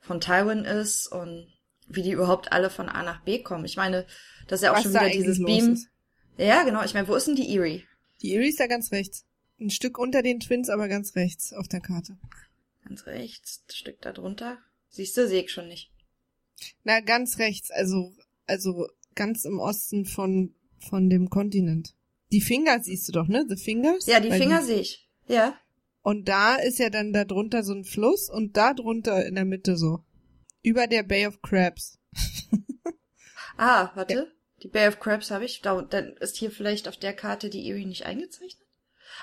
von Tywin ist und wie die überhaupt alle von A nach B kommen. Ich meine, das ist ja auch Was schon wieder dieses Beam. Ist. Ja, genau. Ich meine, wo ist denn die Erie? Die Erie ist ja ganz rechts. Ein Stück unter den Twins, aber ganz rechts auf der Karte. Ganz rechts, ein Stück da drunter. Siehst du, sehe ich schon nicht. Na, ganz rechts, also also ganz im Osten von von dem Kontinent. Die Finger siehst du doch, ne? The Fingers? Ja, die Finger sehe ich. Ja. Und da ist ja dann da drunter so ein Fluss und da drunter in der Mitte so. Über der Bay of Crabs. ah, warte. Ja. Die Bay of Crabs habe ich. Da, dann ist hier vielleicht auf der Karte die Erie nicht eingezeichnet?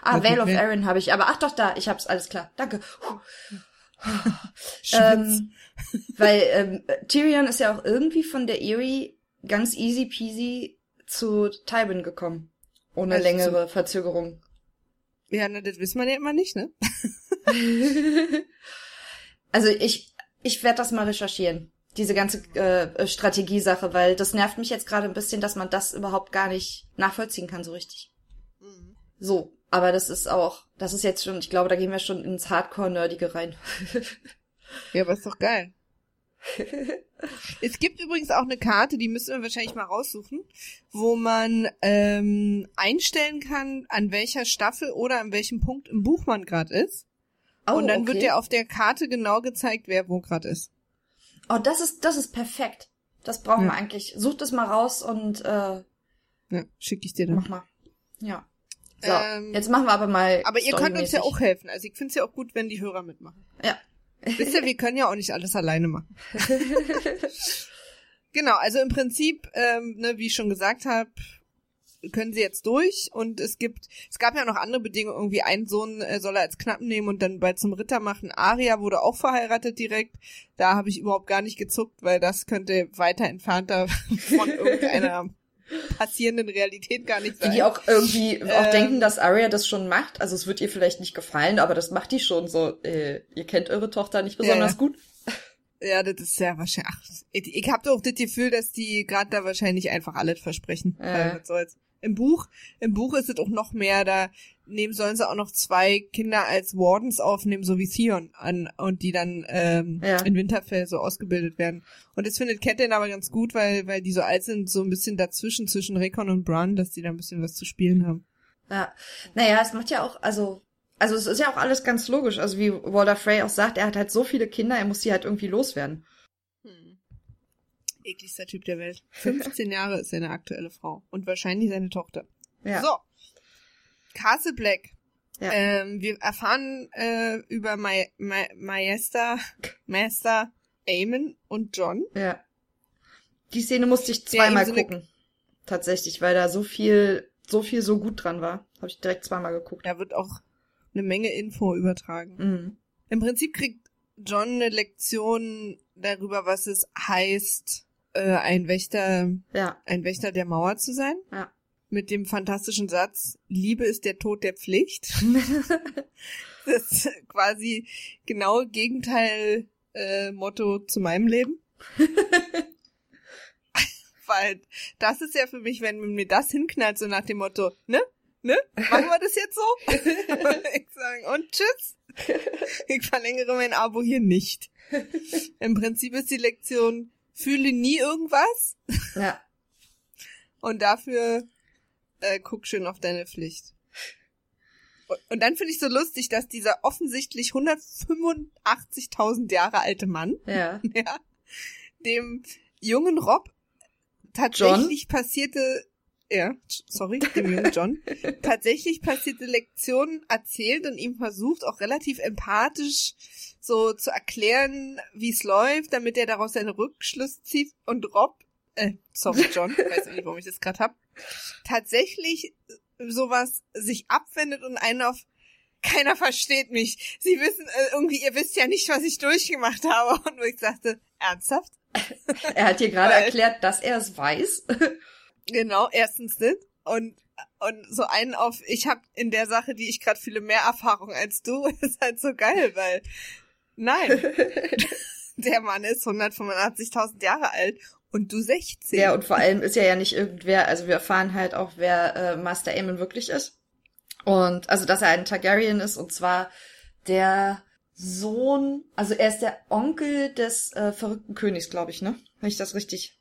Ah, okay, Vale of Arryn habe ich. Aber ach doch, da, ich hab's, alles klar. Danke. ähm, weil ähm, Tyrion ist ja auch irgendwie von der Erie ganz easy peasy zu Tywin gekommen. Ohne also längere zu, Verzögerung. Ja, na, das wissen wir ja immer nicht, ne? also ich, ich werde das mal recherchieren. Diese ganze äh, Strategiesache, weil das nervt mich jetzt gerade ein bisschen, dass man das überhaupt gar nicht nachvollziehen kann, so richtig. Mhm. So, aber das ist auch, das ist jetzt schon, ich glaube, da gehen wir schon ins Hardcore-Nerdige rein. ja, aber ist doch geil. es gibt übrigens auch eine Karte, die müssen wir wahrscheinlich mal raussuchen, wo man ähm, einstellen kann, an welcher Staffel oder an welchem Punkt im Buch man gerade ist. Oh, und dann okay. wird dir auf der Karte genau gezeigt, wer wo gerade ist. Oh, das ist das ist perfekt. Das brauchen ja. wir eigentlich. Such das mal raus und äh, ja, schicke ich dir dann. Mach mal. Ja. So, ähm, jetzt machen wir aber mal. Aber ihr könnt uns ja auch helfen. Also ich finde es ja auch gut, wenn die Hörer mitmachen. Ja, Wisst ihr, wir können ja auch nicht alles alleine machen. genau, also im Prinzip, ähm, ne, wie ich schon gesagt habe, können sie jetzt durch und es gibt, es gab ja noch andere Bedingungen, irgendwie ein Sohn äh, soll er als Knappen nehmen und dann bald zum Ritter machen. Aria wurde auch verheiratet direkt. Da habe ich überhaupt gar nicht gezuckt, weil das könnte weiter entfernter von irgendeiner passierenden Realität gar nicht sein. Die auch irgendwie ähm, auch denken, dass Arya das schon macht. Also es wird ihr vielleicht nicht gefallen, aber das macht die schon so. Äh, ihr kennt eure Tochter nicht besonders ja. gut. Ja, das ist ja wahrscheinlich. Ach, ich, ich habe auch das Gefühl, dass die gerade da wahrscheinlich einfach alles versprechen. Äh. Was soll's. Im Buch, im Buch ist es auch noch mehr, da nehmen sollen sie auch noch zwei Kinder als Wardens aufnehmen, so wie Theon an und die dann ähm, Ja. in Winterfell so ausgebildet werden. Und das findet Catelyn aber ganz gut, weil weil die so alt sind, so ein bisschen dazwischen zwischen Recon und Bran, dass die da ein bisschen was zu spielen haben. Ja. Naja, es macht ja auch, also, also es ist ja auch alles ganz logisch. Also wie Walter Frey auch sagt, er hat halt so viele Kinder, er muss die halt irgendwie loswerden. Ekligster Typ der Welt. 15 Jahre ist seine aktuelle Frau und wahrscheinlich seine Tochter. Ja. So. Castle Black. Ja. Ähm, wir erfahren äh, über Ma Ma Maester, Maester Eamon und John. Ja. Die Szene musste ich zweimal so eine- gucken. Tatsächlich, weil da so viel, so viel so gut dran war. Habe ich direkt zweimal geguckt. Da wird auch eine Menge Info übertragen. Mhm. Im Prinzip kriegt John eine Lektion darüber, was es heißt, äh, ein Wächter, Ja, ein Wächter der Mauer zu sein. ja. Mit dem fantastischen Satz, Liebe ist der Tod der Pflicht. Das ist quasi genau Gegenteil äh, Motto zu meinem Leben. Weil das ist ja für mich, wenn man mir das hinknallt, so nach dem Motto, ne? Ne? Machen wir das jetzt so? ich sagen, und tschüss. Ich verlängere mein Abo hier nicht. Im Prinzip ist die Lektion, fühle nie irgendwas ja. und dafür äh, guck schön auf deine Pflicht. Und, und dann finde ich so lustig, dass dieser offensichtlich 185.000 Jahre alte Mann, Ja. ja, dem jungen Rob tatsächlich passierte, ja, sorry, dem jungen John, tatsächlich passierte Lektionen erzählt und ihm versucht, auch relativ empathisch so zu erklären, wie es läuft, damit er daraus seine Rückschlüsse zieht und Rob, äh, sorry John, weiß nicht, warum ich das gerade hab, tatsächlich sowas sich abwendet und einen auf keiner versteht mich. Sie wissen äh, irgendwie, ihr wisst ja nicht, was ich durchgemacht habe. Und wo ich sagte, ernsthaft? Er hat dir gerade erklärt, dass er es weiß. Genau, erstens das. Und, und so einen auf, ich habe in der Sache, die ich gerade fühle, mehr Erfahrung als du, ist halt so geil, weil nein, der Mann ist 185.000 Jahre alt und du 16. Ja, und vor allem ist er ja nicht irgendwer, also wir erfahren halt auch, wer äh, Master Aemon wirklich ist. Und also, dass er ein Targaryen ist, und zwar der Sohn, also er ist der Onkel des äh, verrückten Königs, glaube ich, ne? Wenn ich das richtig.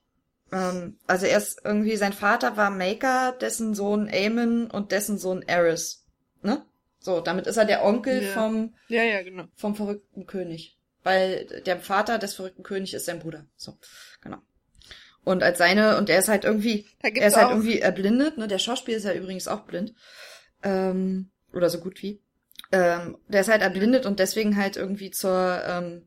Ähm, also er ist irgendwie, sein Vater war Maker, dessen Sohn Aemon und dessen Sohn Aerys. Ne? So, damit ist er der Onkel Ja. vom, ja, ja, genau. vom verrückten König. Weil der Vater des verrückten Königs ist sein Bruder. So, genau. Und als seine, und er ist halt irgendwie, er ist halt irgendwie erblindet, ne? Der Schauspieler ist ja übrigens auch blind. Ähm, oder so gut wie. Ähm, der ist halt erblindet und deswegen halt irgendwie zur, ähm,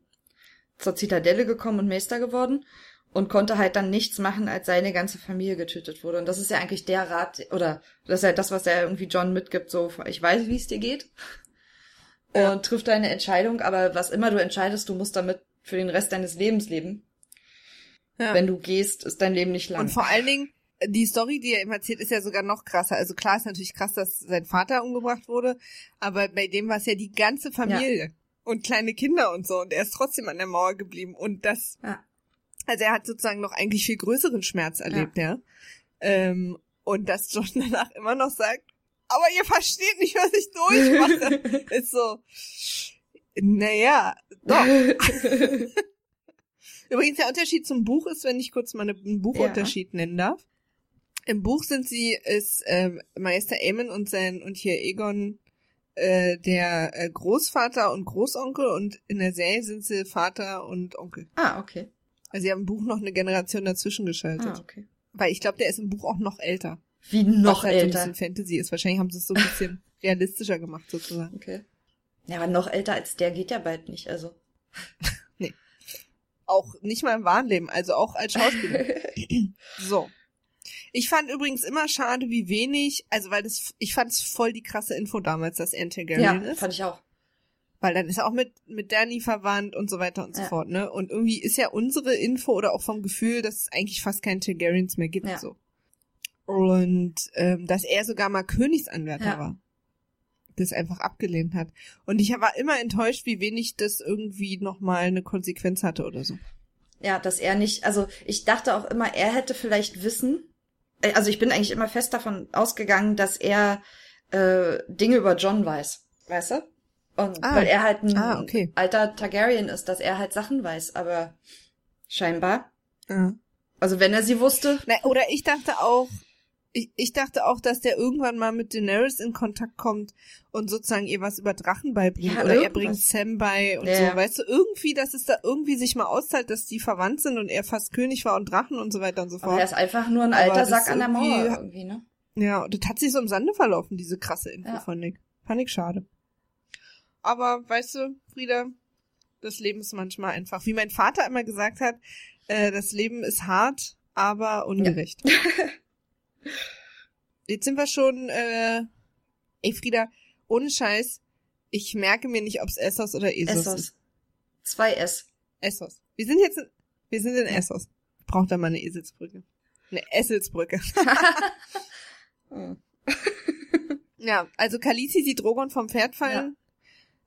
zur Zitadelle gekommen und Meister geworden und konnte halt dann nichts machen, als seine ganze Familie getötet wurde. Und das ist ja eigentlich der Rat, oder das ist halt das, was er irgendwie John mitgibt, so, ich weiß, wie es dir geht. Ja. Und triff deine Entscheidung, aber was immer du entscheidest, du musst damit für den Rest deines Lebens leben. Ja. Wenn du gehst, ist dein Leben nicht lang. Und vor allen Dingen, die Story, die er ihm erzählt, ist ja sogar noch krasser. Also klar ist natürlich krass, dass sein Vater umgebracht wurde, aber bei dem war es ja die ganze Familie und kleine Kinder und so und er ist trotzdem an der Mauer geblieben und das, Ja. Also er hat sozusagen noch eigentlich viel größeren Schmerz erlebt, ja. Ähm, und dass John danach immer noch sagt, aber ihr versteht nicht, was ich durchmache, ist so, naja, doch. Übrigens, der Unterschied zum Buch ist, wenn ich kurz mal eine- einen Buchunterschied nennen darf. Im Buch sind sie, ist ähm, Meister Aemon und sein und hier Egon äh, der äh, Großvater und Großonkel und in der Serie sind sie Vater und Onkel. ah, okay. Also sie haben im Buch noch eine Generation dazwischen geschaltet. Ah, okay. Weil ich glaube, der ist im Buch auch noch älter. Wie noch was halt so ein älter. bisschen Fantasy ist. Wahrscheinlich haben sie es so ein bisschen realistischer gemacht sozusagen. Okay. Ja, aber noch älter als der geht ja bald nicht, also. Auch nicht mal im wahren Leben, also auch als Schauspieler. So. Ich fand übrigens immer schade, wie wenig, also weil das, ich fand es voll die krasse Info damals, dass ein Targaryen ja, ist. fand ich auch. Weil dann ist er auch mit, mit Danny verwandt und so weiter und so Ja. fort, ne? Und irgendwie ist ja unsere Info oder auch vom Gefühl, dass es eigentlich fast keine Targaryens mehr gibt, Ja. so. Und ähm, dass er sogar mal Königsanwärter Ja. war. das einfach abgelehnt hat. Und ich war immer enttäuscht, wie wenig das irgendwie nochmal eine Konsequenz hatte oder so. Ja, dass er nicht, also ich dachte auch immer, er hätte vielleicht Wissen. Äh, also ich bin eigentlich immer fest davon ausgegangen, dass er äh, Dinge über John weiß. Weißt du? Und ah, weil er halt ein ah, okay. alter Targaryen ist, dass er halt Sachen weiß, aber scheinbar. Ja. Also wenn er sie wusste. Na, oder ich dachte auch, ich, ich dachte auch, dass der irgendwann mal mit Daenerys in Kontakt kommt und sozusagen ihr was über Drachen beibringt. Ja, oder irgendwas. er bringt Sam bei und ja. so. Weißt du, irgendwie, dass es da irgendwie sich mal auszahlt, dass die verwandt sind und er fast König war und Drachen und so weiter und so fort. Aber er ist einfach nur ein alter Sack an der Mauer irgendwie, ne? Ja, und das hat sich so im Sande verlaufen, diese krasse Info ja. von Nick. Fand ich schade. Aber weißt du, Frieda, das Leben ist manchmal einfach, wie mein Vater immer gesagt hat, äh, das Leben ist hart, aber ungerecht. Ja. Jetzt sind wir schon, äh, ey Frieda, ohne Scheiß, ich merke mir nicht, ob es Essos oder Esos Essos. ist. Zwei S. Essos. Wir sind jetzt, in, wir sind in Essos. Braucht da mal eine Eselsbrücke. Eine Esselsbrücke. ja, also Kalisi sieht Drogon vom Pferd fallen. Ja.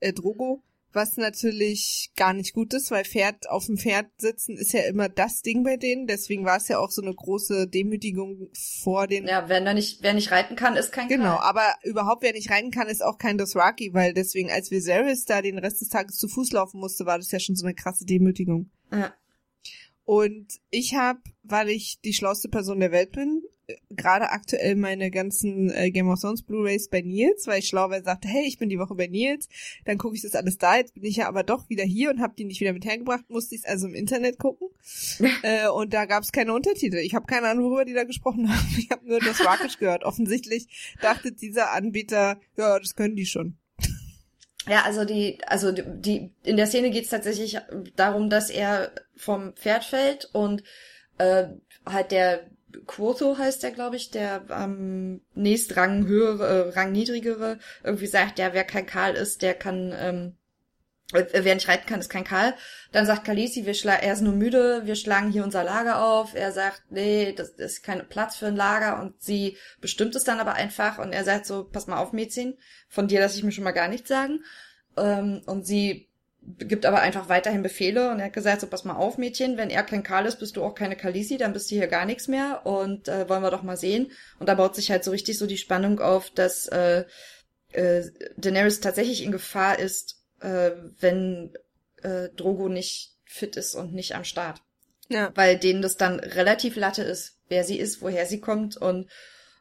Äh, Drogo was natürlich gar nicht gut ist, weil Pferd auf dem Pferd sitzen ist ja immer das Ding bei denen. Deswegen war es ja auch so eine große Demütigung vor den. Ja, wenn er nicht, wer nicht reiten kann, ist kein Genau, Karl. aber überhaupt wer nicht reiten kann, ist auch kein Dothraki, weil deswegen, als Viserys da den Rest des Tages zu Fuß laufen musste, war das ja schon so eine krasse Demütigung. Ja. Und ich habe, weil ich die schlauste Person der Welt bin, gerade aktuell meine ganzen äh, Game of Thrones Blu-rays bei Nils, weil ich schlauerweise sagte, hey, ich bin die Woche bei Nils, dann gucke ich das alles da, jetzt bin ich ja aber doch wieder hier und habe die nicht wieder mit hergebracht, musste ich es also im Internet gucken äh, und da gab es keine Untertitel. Ich habe keine Ahnung, worüber die da gesprochen haben. Ich habe nur das Rakisch gehört. Offensichtlich dachte dieser Anbieter, ja, das können die schon. Ja, also die, also die, in der Szene geht es tatsächlich darum, dass er vom Pferd fällt und äh, halt der Quoto heißt der, glaube ich, der am nächst Rang höhere, äh, Rang niedrigere, irgendwie sagt, ja, wer kein Karl ist, der kann, ähm, äh, wer nicht reiten kann, ist kein Karl. Dann sagt Kalisi, wir er ist nur müde, wir schlagen hier unser Lager auf. Er sagt, nee, das, das ist kein Platz für ein Lager und sie bestimmt es dann aber einfach und er sagt so, pass mal auf, Mädchen, von dir lasse ich mir schon mal gar nichts sagen. Ähm, und sie gibt aber einfach weiterhin Befehle und er hat gesagt, so pass mal auf, Mädchen, wenn er kein Karl ist, bist du auch keine Kalisi, dann bist du hier gar nichts mehr und äh, wollen wir doch mal sehen. Und da baut sich halt so richtig so die Spannung auf, dass äh, äh, Daenerys tatsächlich in Gefahr ist, äh, wenn äh, Drogo nicht fit ist und nicht am Start. Ja. Weil denen das dann relativ latte ist, wer sie ist, woher sie kommt und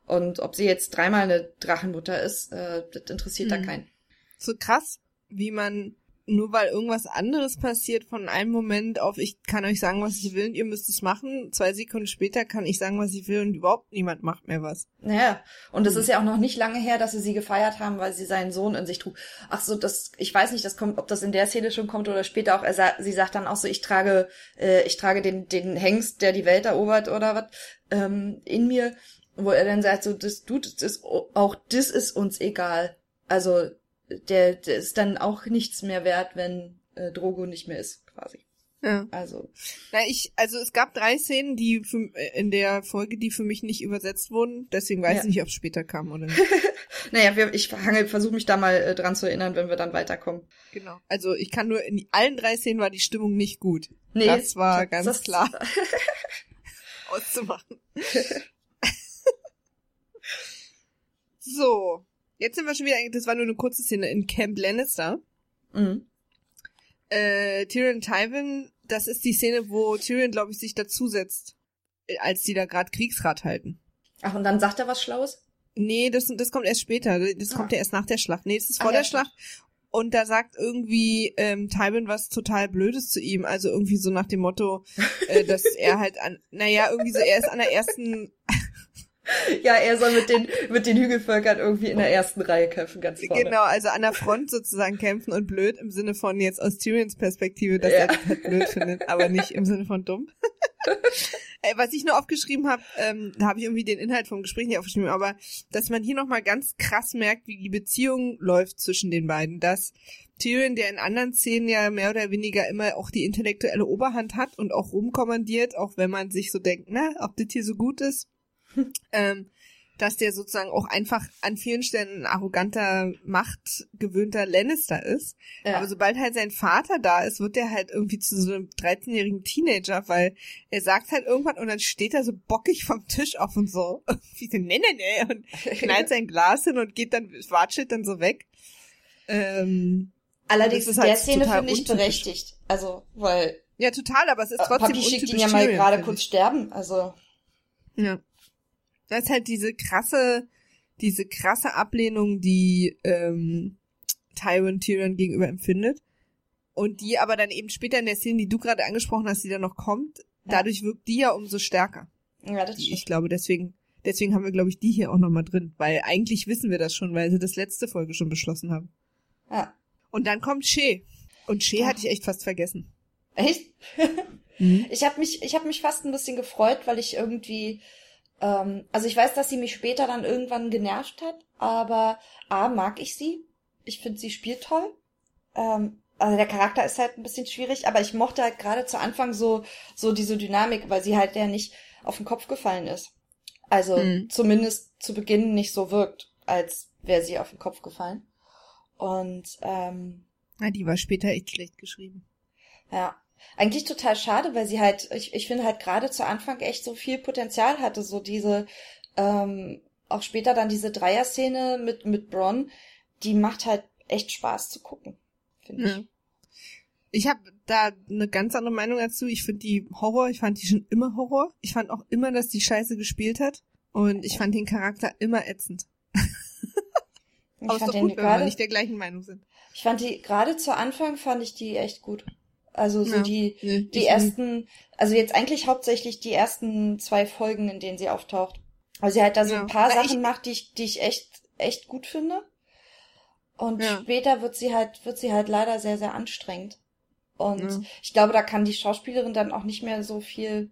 und ob sie jetzt dreimal eine Drachenmutter ist, äh, das interessiert mhm. da keinen. So krass, wie man nur weil irgendwas anderes passiert von einem Moment auf, ich kann euch sagen, was ich will und ihr müsst es machen, zwei Sekunden später kann ich sagen, was ich will und überhaupt niemand macht mehr was. Naja, und es ist ja auch noch nicht lange her, dass sie sie gefeiert haben, weil sie seinen Sohn in sich trug. Ach so, das, ich weiß nicht, das kommt, ob das in der Szene schon kommt oder später auch. Er sie sagt dann auch so, ich trage, äh, ich trage den, den Hengst, der die Welt erobert oder was, ähm, in mir, wo er dann sagt so, das, du, das ist, auch das ist uns egal. Also, der, der ist dann auch nichts mehr wert, wenn äh, Drogo nicht mehr ist, quasi. Ja. Also. Na, ich, also es gab drei Szenen, die für, äh, in der Folge, die für mich nicht übersetzt wurden. Deswegen weiß ja. ich nicht, ob es später kam oder nicht. naja, wir, ich versuche mich da mal äh, dran zu erinnern, wenn wir dann weiterkommen. Genau. Also ich kann nur in allen drei Szenen war die Stimmung nicht gut. Nee, das war ganz das klar auszumachen. so, Jetzt sind wir schon wieder, das war nur eine kurze Szene in Camp Lannister. Mhm. Äh, Tyrion Tywin, das ist die Szene, wo Tyrion, glaube ich, sich dazusetzt, äh, als die da gerade Kriegsrat halten. Ach, und dann sagt er was Schlaues? Nee, das, das kommt erst später. Das ah. kommt ja erst nach der Schlacht. Nee, das ist vor Ach, der ja, Schlacht. Und da sagt irgendwie ähm, Tywin was total Blödes zu ihm. Also irgendwie so nach dem Motto, äh, dass er halt an, naja, irgendwie so, er ist an der ersten ja, er soll mit den, mit den Hügelvölkern irgendwie in der ersten Reihe kämpfen, ganz vorne. Genau, also an der Front sozusagen kämpfen und blöd im Sinne von jetzt aus Tyrions Perspektive, dass ja. er das halt blöd findet, aber nicht im Sinne von dumm. Was ich nur aufgeschrieben habe, ähm, da habe ich irgendwie den Inhalt vom Gespräch nicht aufgeschrieben, aber dass man hier nochmal ganz krass merkt, wie die Beziehung läuft zwischen den beiden. Dass Tyrion, der in anderen Szenen ja mehr oder weniger immer auch die intellektuelle Oberhand hat und auch rumkommandiert, auch wenn man sich so denkt, na, ob das hier so gut ist, ähm, dass der sozusagen auch einfach an vielen Stellen ein arroganter, machtgewöhnter Lannister ist. Ja. Aber sobald halt sein Vater da ist, wird er halt irgendwie zu so einem 13-jährigen Teenager, weil er sagt halt irgendwann und dann steht er so bockig vom Tisch auf und so. Wie so, ne, ne, ne, und knallt sein Glas hin und geht dann, watschelt dann so weg. Ähm, Allerdings ist halt der Szene finde ich berechtigt. Also, weil. Ja, total, aber es ist trotzdem Papi schickt ihn ja mal gerade kurz sterben, also. Ja. Das ist halt diese krasse, diese krasse Ablehnung, die ähm, Tywin Tyrion gegenüber empfindet. Und die aber dann eben später in der Szene, die du gerade angesprochen hast, die dann noch kommt, ja. dadurch wirkt die ja umso stärker. Ja, das stimmt. Ich glaube, deswegen, deswegen haben wir, glaube ich, die hier auch nochmal drin. Weil eigentlich wissen wir das schon, weil sie das letzte Folge schon beschlossen haben. Ja. Und dann kommt Shea. Und Shea hatte ich echt fast vergessen. Echt? mhm. Ich habe mich, ich habe mich fast ein bisschen gefreut, weil ich irgendwie ähm, also ich weiß, dass sie mich später dann irgendwann genervt hat, aber A, mag ich sie. Ich finde, sie spielt toll. Ähm, also der Charakter ist halt ein bisschen schwierig, aber ich mochte halt gerade zu Anfang so, so diese Dynamik, weil sie halt ja nicht auf den Kopf gefallen ist. Also mhm. zumindest zu Beginn nicht so wirkt, als wäre sie auf den Kopf gefallen. Und ähm, ja, die war später echt schlecht geschrieben. Ja, eigentlich total schade, weil sie halt, ich, ich finde halt gerade zu Anfang echt so viel Potenzial hatte, so diese, ähm, auch später dann diese Dreier-Szene mit, mit Bron, die macht halt echt Spaß zu gucken, finde ich. Ich habe da eine ganz andere Meinung dazu. Ich finde die Horror, ich fand die schon immer Horror. Ich fand auch immer, dass die Scheiße gespielt hat. Und ich fand den Charakter immer ätzend. Ich Aber fand ist doch gut, wenn wir nicht der gleichen Meinung sind. Ich fand die, gerade zu Anfang fand ich die echt gut. Also so ja, die, nee, die ersten, also jetzt eigentlich hauptsächlich die ersten zwei Folgen, in denen sie auftaucht. Also sie halt da so ja. ein paar Sachen ich, macht, die ich, die ich echt, echt gut finde. Und ja. später wird sie halt, wird sie halt leider sehr, sehr anstrengend. Und ich glaube, da kann die Schauspielerin dann auch nicht mehr so viel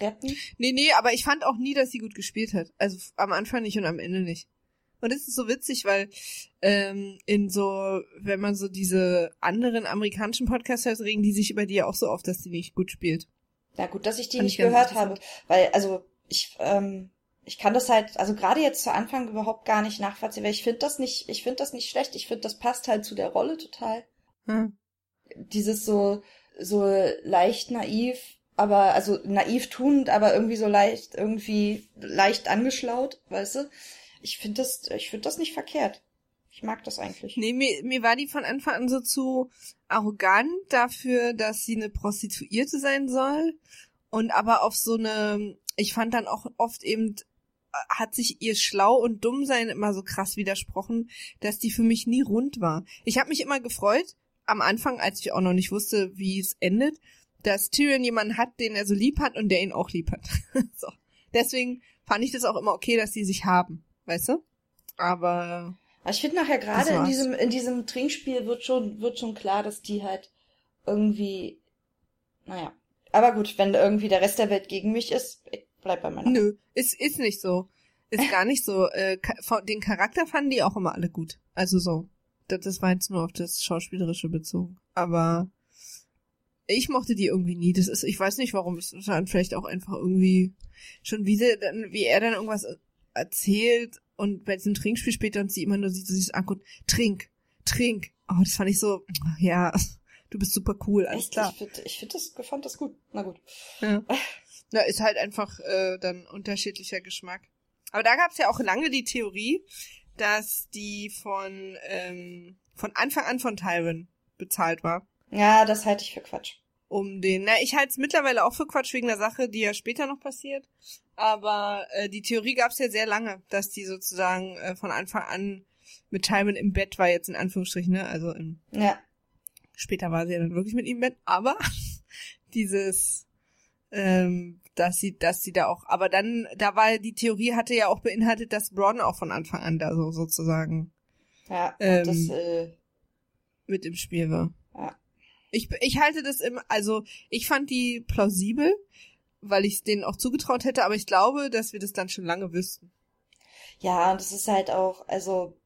retten. Nee, nee, aber ich fand auch nie, dass sie gut gespielt hat. Also am Anfang nicht und am Ende nicht. Und es ist so witzig, weil ähm, in so, wenn man so diese anderen amerikanischen Podcasts hört, regen die sich über die ja auch so auf, dass die nicht gut spielt. Ja, gut, dass ich die Fand nicht ich gehört habe. Weil, also, ich, ähm, ich kann das halt, also gerade jetzt zu Anfang überhaupt gar nicht nachvollziehen, weil ich finde das nicht, ich finde das nicht schlecht. Ich finde, das passt halt zu der Rolle total. Hm. Dieses so, so leicht naiv, aber, also naiv tunend, aber irgendwie so leicht, irgendwie leicht angeschlaut, weißt du? Ich finde das, ich finde das nicht verkehrt. Ich mag das eigentlich. Nee, mir, mir war die von Anfang an so zu arrogant dafür, dass sie eine Prostituierte sein soll. Und aber auf so eine, ich fand dann auch oft eben, hat sich ihr Schlau und Dummsein immer so krass widersprochen, dass die für mich nie rund war. Ich habe mich immer gefreut, am Anfang, als ich auch noch nicht wusste, wie es endet, dass Tyrion jemanden hat, den er so lieb hat und der ihn auch lieb hat. so. Deswegen fand ich das auch immer okay, dass die sich haben weißt du? Aber. Ich finde nachher gerade in diesem, in diesem Trinkspiel wird schon, wird schon klar, dass die halt irgendwie, naja. Aber gut, wenn irgendwie der Rest der Welt gegen mich ist, ich bleib bei meiner. Nö, ist, ist nicht so. Ist gar nicht so. Äh, den Charakter fanden die auch immer alle gut. Also so. Das, das war jetzt nur auf das Schauspielerische bezogen. Aber ich mochte die irgendwie nie. Das ist, ich weiß nicht warum. Es ist dann vielleicht auch einfach irgendwie schon wie, sie, dann, wie er dann irgendwas erzählt und bei diesem Trinkspiel später und sie immer nur sieht, so sich anguckt, trink, trink. Oh, das fand ich so, ja, du bist super cool, alles Echt? klar. Ich, find, ich find das, fand das gut. Na gut. Ja. Na, ist halt einfach äh, dann unterschiedlicher Geschmack. Aber da gab es ja auch lange die Theorie, dass die von ähm, von Anfang an von Tywin bezahlt war. Ja, das halte ich für Quatsch um den. Na, ich halte es mittlerweile auch für Quatsch wegen der Sache, die ja später noch passiert. Aber äh, die Theorie gab es ja sehr lange, dass die sozusagen äh, von Anfang an mit Timon im Bett war jetzt in Anführungsstrichen, ne? Also im, ja. später war sie ja dann wirklich mit ihm im Bett, aber dieses ähm, dass sie, dass sie da auch, aber dann, da war die Theorie hatte ja auch beinhaltet, dass Bron auch von Anfang an da so sozusagen ja, ähm, das, äh, mit im Spiel war. Ja. Ich, ich halte das im, also ich fand die plausibel, weil ich es denen auch zugetraut hätte, aber ich glaube, dass wir das dann schon lange wüssten. Ja, und das ist halt auch, also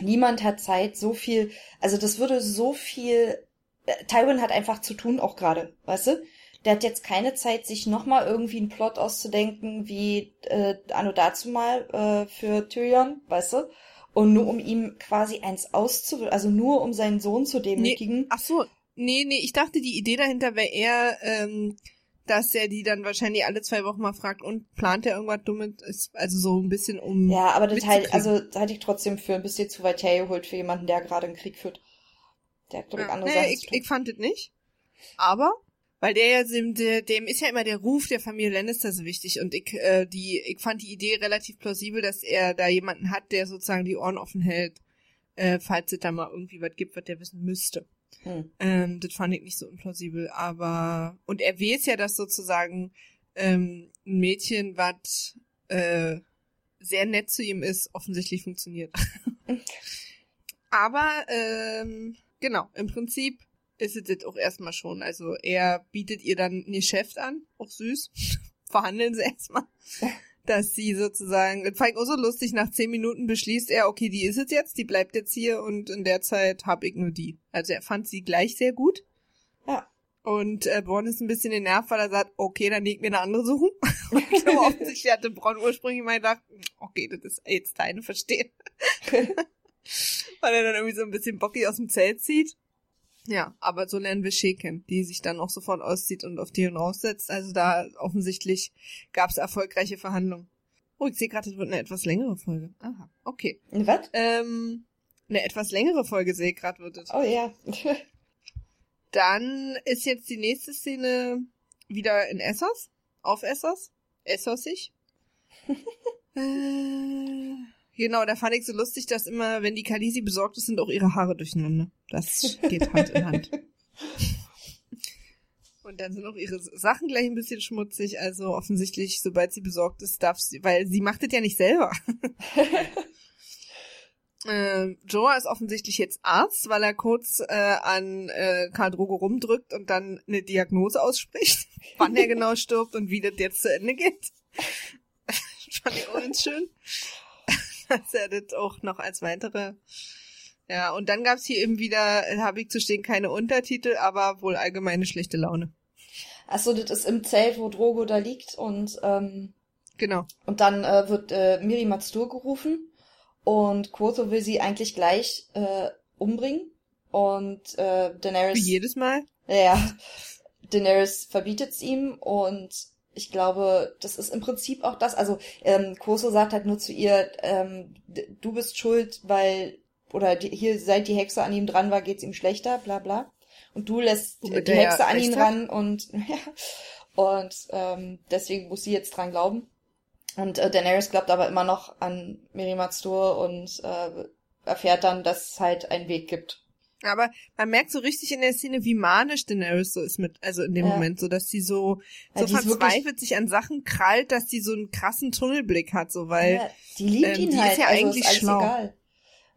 niemand hat Zeit, so viel, also das würde so viel, äh, Tywin hat einfach zu tun auch gerade, weißt du? der hat jetzt keine Zeit, sich nochmal irgendwie einen Plot auszudenken, wie äh, Anno dazu mal äh, für Tyrion, weißt du? Und nur um ihm quasi eins auszuwählen, also nur um seinen Sohn zu demütigen. Nee, ach so, nee, nee, ich dachte, die Idee dahinter wäre eher, ähm, dass er die dann wahrscheinlich alle zwei Wochen mal fragt und plant er irgendwas Dummes, also so ein bisschen um. Ja, aber das halt, also das halte ich trotzdem für ein bisschen zu weit hergeholt für jemanden, der gerade einen Krieg führt. Der hat, glaube ich, Ja. andere Nee, Sachen ich, ich fand es nicht. Aber, weil der ja, dem, dem ist ja immer der Ruf der Familie Lannister so wichtig und ich, äh, die, ich fand die Idee relativ plausibel, dass er da jemanden hat, der sozusagen die Ohren offen hält, äh, falls es da mal irgendwie was gibt, was der wissen müsste. Hm. Ähm, das fand ich nicht so unplausibel, aber, und er weiß ja, dass sozusagen, ähm, ein Mädchen, was, äh, sehr nett zu ihm ist, offensichtlich funktioniert. aber, ähm, genau, im Prinzip ist es das auch erstmal schon. Also er bietet ihr dann ein Geschäft an, auch süß. Verhandeln sie erstmal. Dass sie sozusagen, das fand ich auch so lustig, nach zehn Minuten beschließt er, okay, die ist es jetzt, die bleibt jetzt hier und in der Zeit hab ich nur die. Also er fand sie gleich sehr gut. Ja. Und äh, Bronn ist ein bisschen genervt, weil er sagt, okay, dann leg mir eine andere suchen. Glaube, offensichtlich hatte Bronn ursprünglich mal gedacht, okay, das ist jetzt deine, verstehe. weil er dann irgendwie so ein bisschen bockig aus dem Zelt zieht. Ja, aber so lernen wir Shea kennen, die sich dann auch sofort auszieht und auf Dion raussetzt. Also da offensichtlich gab es erfolgreiche Verhandlungen. Oh, ich sehe gerade, es wird eine etwas längere Folge. Aha, okay. Was? Ähm, eine etwas längere Folge sehe ich gerade wird es. Oh ja. Dann ist jetzt die nächste Szene wieder in Essos. Auf Essos. Essossig. äh, genau, da fand ich so lustig, dass immer, wenn die Kalisi besorgt ist, sind auch ihre Haare durcheinander. Das geht Hand in Hand. Und dann sind auch ihre Sachen gleich ein bisschen schmutzig. Also offensichtlich, sobald sie besorgt ist, darf sie, weil sie macht es ja nicht selber. äh, Joa ist offensichtlich jetzt Arzt, weil er kurz äh, an äh, Karl Drogo rumdrückt und dann eine Diagnose ausspricht, wann er genau stirbt und wie das jetzt zu Ende geht. Fand ich auch ganz schön. Dass er das auch noch als weitere ja, und dann gab's hier eben wieder, habe ich zu stehen, keine Untertitel, aber wohl allgemeine schlechte Laune. Achso, das ist im Zelt, wo Drogo da liegt und ähm, Genau. und dann äh, wird äh, Miri Mazdur gerufen und Quotho will sie eigentlich gleich äh, umbringen und äh, Wie Daenerys jedes Mal. ja Daenerys verbietet es ihm und ich glaube, das ist im Prinzip auch das. Also ähm, Koso sagt halt nur zu ihr, ähm, du bist schuld, weil oder die, hier seit die Hexe an ihm dran war, geht's ihm schlechter, bla bla. Und du lässt Womit die ja Hexe an ihn ran und und ähm, deswegen muss sie jetzt dran glauben. Und äh, Daenerys glaubt aber immer noch an Miri Mazdur und äh, erfährt dann, dass es halt einen Weg gibt. Aber man merkt so richtig in der Szene, wie manisch Daenerys so ist mit, also in dem Ja. Moment, so dass sie so, Ja, so verzweifelt sich an Sachen krallt, dass die so einen krassen Tunnelblick hat, so weil, ja, die liebt ähm, ihn die halt, ist ja also eigentlich ist schlau. egal.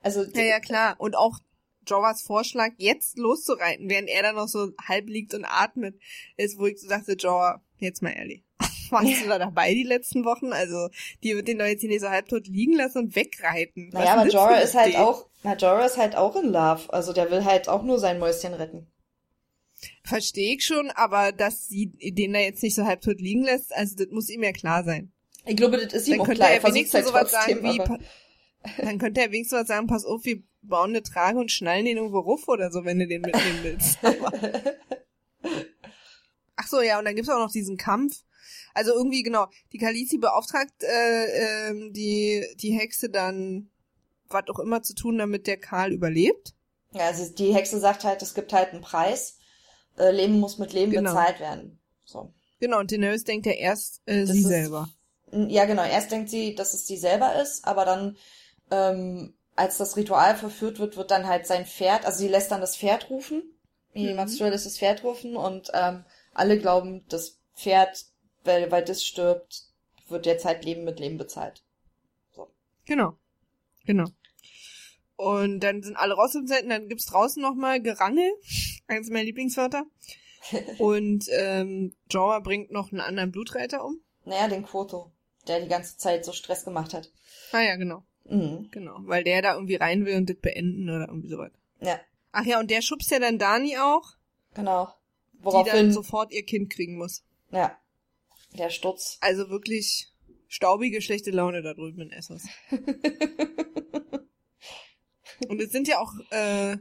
Also ja, ja, klar. Und auch Joras Vorschlag, jetzt loszureiten, während er dann noch so halb liegt und atmet, ist, wo ich so dachte, Jora, jetzt mal ehrlich. Warst du da dabei die letzten Wochen? Also, die wird den doch jetzt hier nicht so halbtot liegen lassen und wegreiten. Was Naja, eine ist halt Idee? auch, na, Jorah ist halt auch in Love. Also der will halt auch nur sein Mäuschen retten. Verstehe ich schon, aber dass sie den da jetzt nicht so halbtot liegen lässt, also das muss ihm ja klar sein. Ich glaube, das ist ihm Dann auch könnte klar. er wenigstens versucht's sowas halt sagen wie, aber- dann könnte er wenigstens was sagen, pass auf, wir bauen eine Trage und schnallen den irgendwo ruf oder so, wenn du den mitnehmen willst. Ach so, ja, und dann gibt's auch noch diesen Kampf. Also irgendwie, genau, die Khaleesi beauftragt äh, ähm, die, die Hexe dann, was auch immer zu tun, damit der Karl überlebt. Ja, also die Hexe sagt halt, es gibt halt einen Preis. Äh, Leben muss mit Leben Genau. bezahlt werden. So. Genau, und Daenerys denkt ja erst äh, Das sie ist- selber. Ja, genau. Erst denkt sie, dass es sie selber ist, aber dann, ähm, als das Ritual verführt wird, wird dann halt sein Pferd, also sie lässt dann das Pferd rufen. Mhm. Mazdur lässt das Pferd rufen und ähm, alle glauben, das Pferd, weil, weil das stirbt, wird halt Leben mit Leben bezahlt. Genau. Genau. Und dann sind alle raus im Zelt und dann gibt's draußen nochmal Gerangel. Eines meiner Lieblingswörter. Und ähm, Jorah bringt noch einen anderen Blutreiter um. Naja, den Quoto, der die ganze Zeit so Stress gemacht hat. Ah ja, genau. Mhm. Genau. Weil der da irgendwie rein will und das beenden oder irgendwie sowas. Ja, Ach ja, und der schubst ja dann Dani auch. genau. Woraufhin, die dann sofort ihr Kind kriegen muss. Ja. Der Sturz. Also wirklich staubige, schlechte Laune da drüben in Essos. Und es sind ja auch, äh,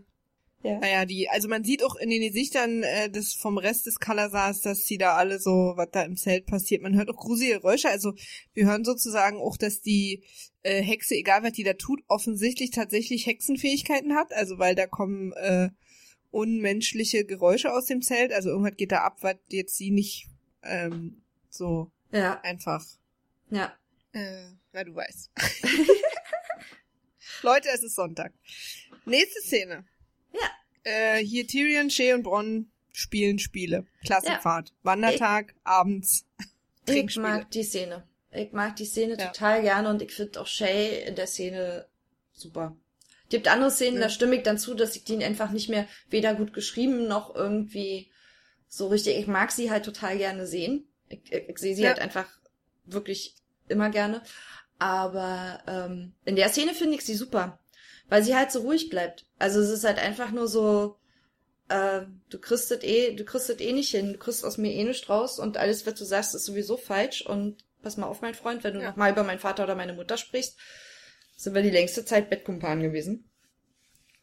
ja. naja, die, also man sieht auch in den Gesichtern äh, des, vom Rest des Kalasars, dass sie da alle so, was da im Zelt passiert. Man hört auch gruselige Geräusche. Also wir hören sozusagen auch, dass die äh, Hexe, egal was die da tut, offensichtlich tatsächlich Hexenfähigkeiten hat. Also weil da kommen äh, unmenschliche Geräusche aus dem Zelt. Also irgendwas geht da ab, was jetzt sie nicht ähm, so ja. einfach. Ja. Äh, na, du weißt. Leute, es ist Sonntag. Nächste Szene. Ja. Äh, hier Tyrion, Shea und Bronn spielen Spiele. Klassenfahrt. Ja. Wandertag, ich, abends. Ich mag die Szene. Ich mag die Szene ja. total gerne und ich finde auch Shay in der Szene super. Es gibt andere Szenen, ja. da stimme ich dann zu, dass ich die einfach nicht mehr weder gut geschrieben noch irgendwie so richtig. Ich mag sie halt total gerne sehen. Ich, ich, ich sehe sie ja. halt einfach wirklich immer gerne. Aber ähm, in der Szene finde ich sie super, weil sie halt so ruhig bleibt. Also es ist halt einfach nur so, äh, du kriegst das eh, du kriegst das eh nicht hin, du kriegst aus mir eh nicht raus und alles, was du sagst, ist sowieso falsch und pass mal auf, mein Freund, wenn du ja. mal über meinen Vater oder meine Mutter sprichst, sind wir die längste Zeit Bettkumpan gewesen.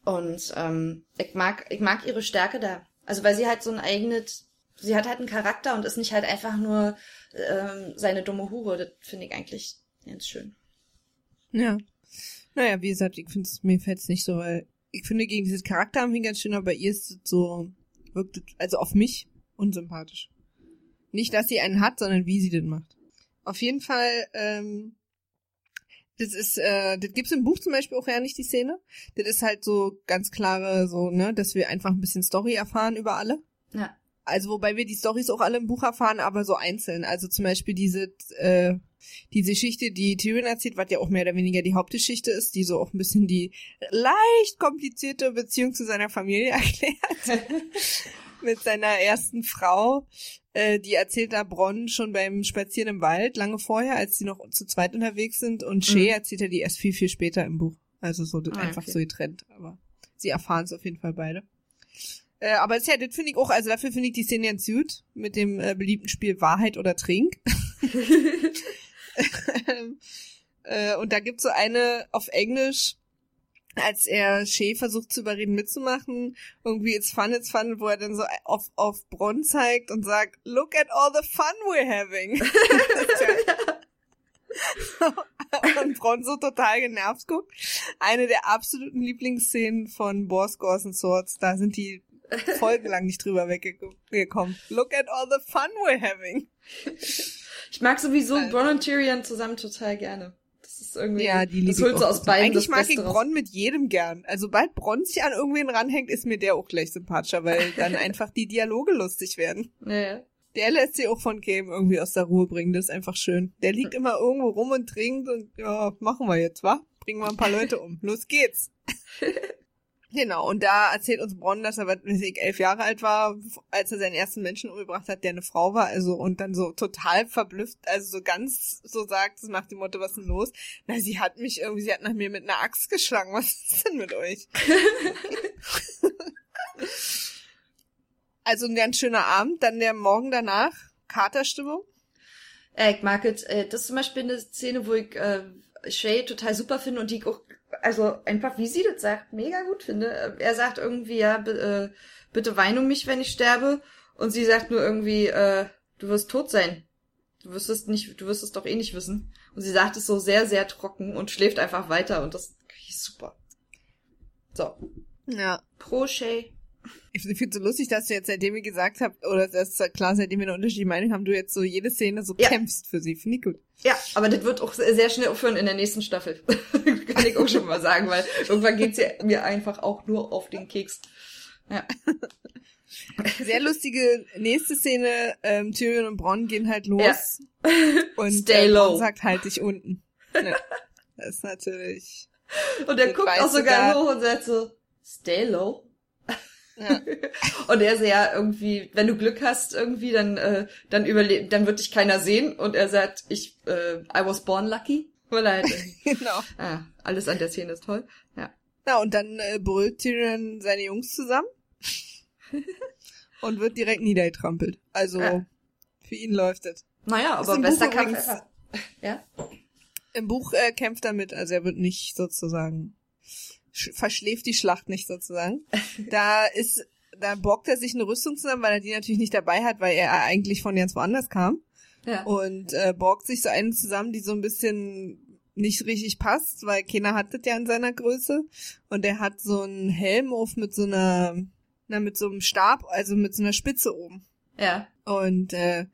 Und ähm, ich mag, ich mag ihre Stärke da. Also weil sie halt so ein eigenes, sie hat halt einen Charakter und ist nicht halt einfach nur ähm, seine dumme Hure. Das finde ich eigentlich Ganz schön. Ja. Naja, wie gesagt, ich finde es, mir fällt es nicht so, weil ich finde, gegen dieses Charakter haben wir ganz schön, aber bei ihr ist es so, wirkt, also auf mich unsympathisch. Nicht, dass sie einen hat, sondern wie sie den macht. Auf jeden Fall, ähm, das ist, äh, das gibt's im Buch zum Beispiel auch ja nicht, die Szene. Das ist halt so ganz klare, so, ne, dass wir einfach ein bisschen Story erfahren über alle. Ja. Also wobei wir die Storys auch alle im Buch erfahren, aber so einzeln. Also zum Beispiel diese, äh, diese Geschichte, die Tyrion erzählt, was ja auch mehr oder weniger die Hauptgeschichte ist, die so auch ein bisschen die leicht komplizierte Beziehung zu seiner Familie erklärt. Mit seiner ersten Frau. Äh, die erzählt da Bronn schon beim Spazieren im Wald, lange vorher, als sie noch zu zweit unterwegs sind. Und Shea mhm. erzählt er die erst viel, viel später im Buch. Also so ah, einfach okay. so getrennt. Aber sie erfahren es auf jeden Fall beide. Äh, aber das, ja, das finde ich auch, also dafür finde ich die Szene ganz gut, mit dem äh, beliebten Spiel Wahrheit oder Trink. äh, und da gibt's so eine auf Englisch, als er Shea versucht zu überreden mitzumachen, irgendwie it's fun, it's fun, wo er dann so auf, auf Bronn zeigt und sagt, look at all the fun we're having. und Bronn so total genervt guckt. Eine der absoluten Lieblingsszenen von Boss Gors and Swords, da sind die folgenlang nicht drüber weggekommen. Look at all the fun we're having. Ich mag sowieso also. Bronn und Tyrion zusammen total gerne. Das ist irgendwie, ja, die das holt so aus beiden Eigentlich mag ich Bronn mit jedem gern. Also sobald Bronn sich an irgendwen ranhängt, ist mir der auch gleich sympathischer, weil dann einfach die Dialoge lustig werden. Ja. Der lässt sich auch von Game irgendwie aus der Ruhe bringen, das ist einfach schön. Der liegt hm. immer irgendwo rum und trinkt und ja, machen wir jetzt, wa? Bringen wir ein paar Leute um. Los geht's. Genau, und da erzählt uns Bronn, dass er, weiß ich, elf Jahre alt war, als er seinen ersten Menschen umgebracht hat, der eine Frau war, also, und dann so total verblüfft, also so ganz so sagt, so nach dem Motto, was ist denn los? Na, sie hat mich irgendwie, sie hat nach mir mit einer Axt geschlagen, was ist denn mit euch? also ein ganz schöner Abend, dann der Morgen danach, Katerstimmung. Ich mag es, das ist zum Beispiel eine Szene, wo ich äh, Shay total super finde und die ich auch also einfach, wie sie das sagt, mega gut finde. Er sagt irgendwie, ja, äh, bitte wein um mich, wenn ich sterbe. Und sie sagt nur irgendwie, äh, du wirst tot sein. Du wirst es nicht, du wirst es doch eh nicht wissen. Und sie sagt es so sehr, sehr trocken und schläft einfach weiter und das ist super. So. Ja. Pro Shay. Ich finde es so lustig, dass du jetzt, seitdem wir gesagt habt, oder das klar, seitdem wir eine unterschiedliche Meinung haben, du jetzt so jede Szene so ja. kämpfst für sie. Finde ich gut. Ja, aber das wird auch sehr schnell aufhören in der nächsten Staffel. Kann ich auch schon mal sagen, weil irgendwann geht's ja mir einfach auch nur auf den Keks. Ja. Sehr lustige nächste Szene, ähm, Tyrion und Bronn gehen halt los. Ja. Und Stay äh, Bronn sagt halt dich unten. Ja, das ist natürlich. Und er guckt auch sogar hoch und sagt so, Stay low. Ja. und er ist ja irgendwie, wenn du Glück hast irgendwie, dann äh, dann überlebt, dann wird dich keiner sehen und er sagt, ich äh, I was born lucky, weil er halt genau. Ah, alles an der Szene ist toll. Ja. Ja, und dann äh, brüllt Tyrion seine Jungs zusammen. und wird direkt niedergetrampelt. Also ja. für ihn läuft es. Naja, aber bester Kampf Ja? Im Buch äh, kämpft er mit, also er wird nicht sozusagen verschläft die Schlacht nicht sozusagen. Da ist, da borgt er sich eine Rüstung zusammen, weil er die natürlich nicht dabei hat, weil er eigentlich von ganz woanders kam. Ja. Und äh, borgt sich so einen zusammen, die so ein bisschen nicht richtig passt, weil keiner hat das ja in seiner Größe. Und er hat so einen Helm auf mit so einer, na, mit so einem Stab, also mit so einer Spitze oben. Ja. Und äh,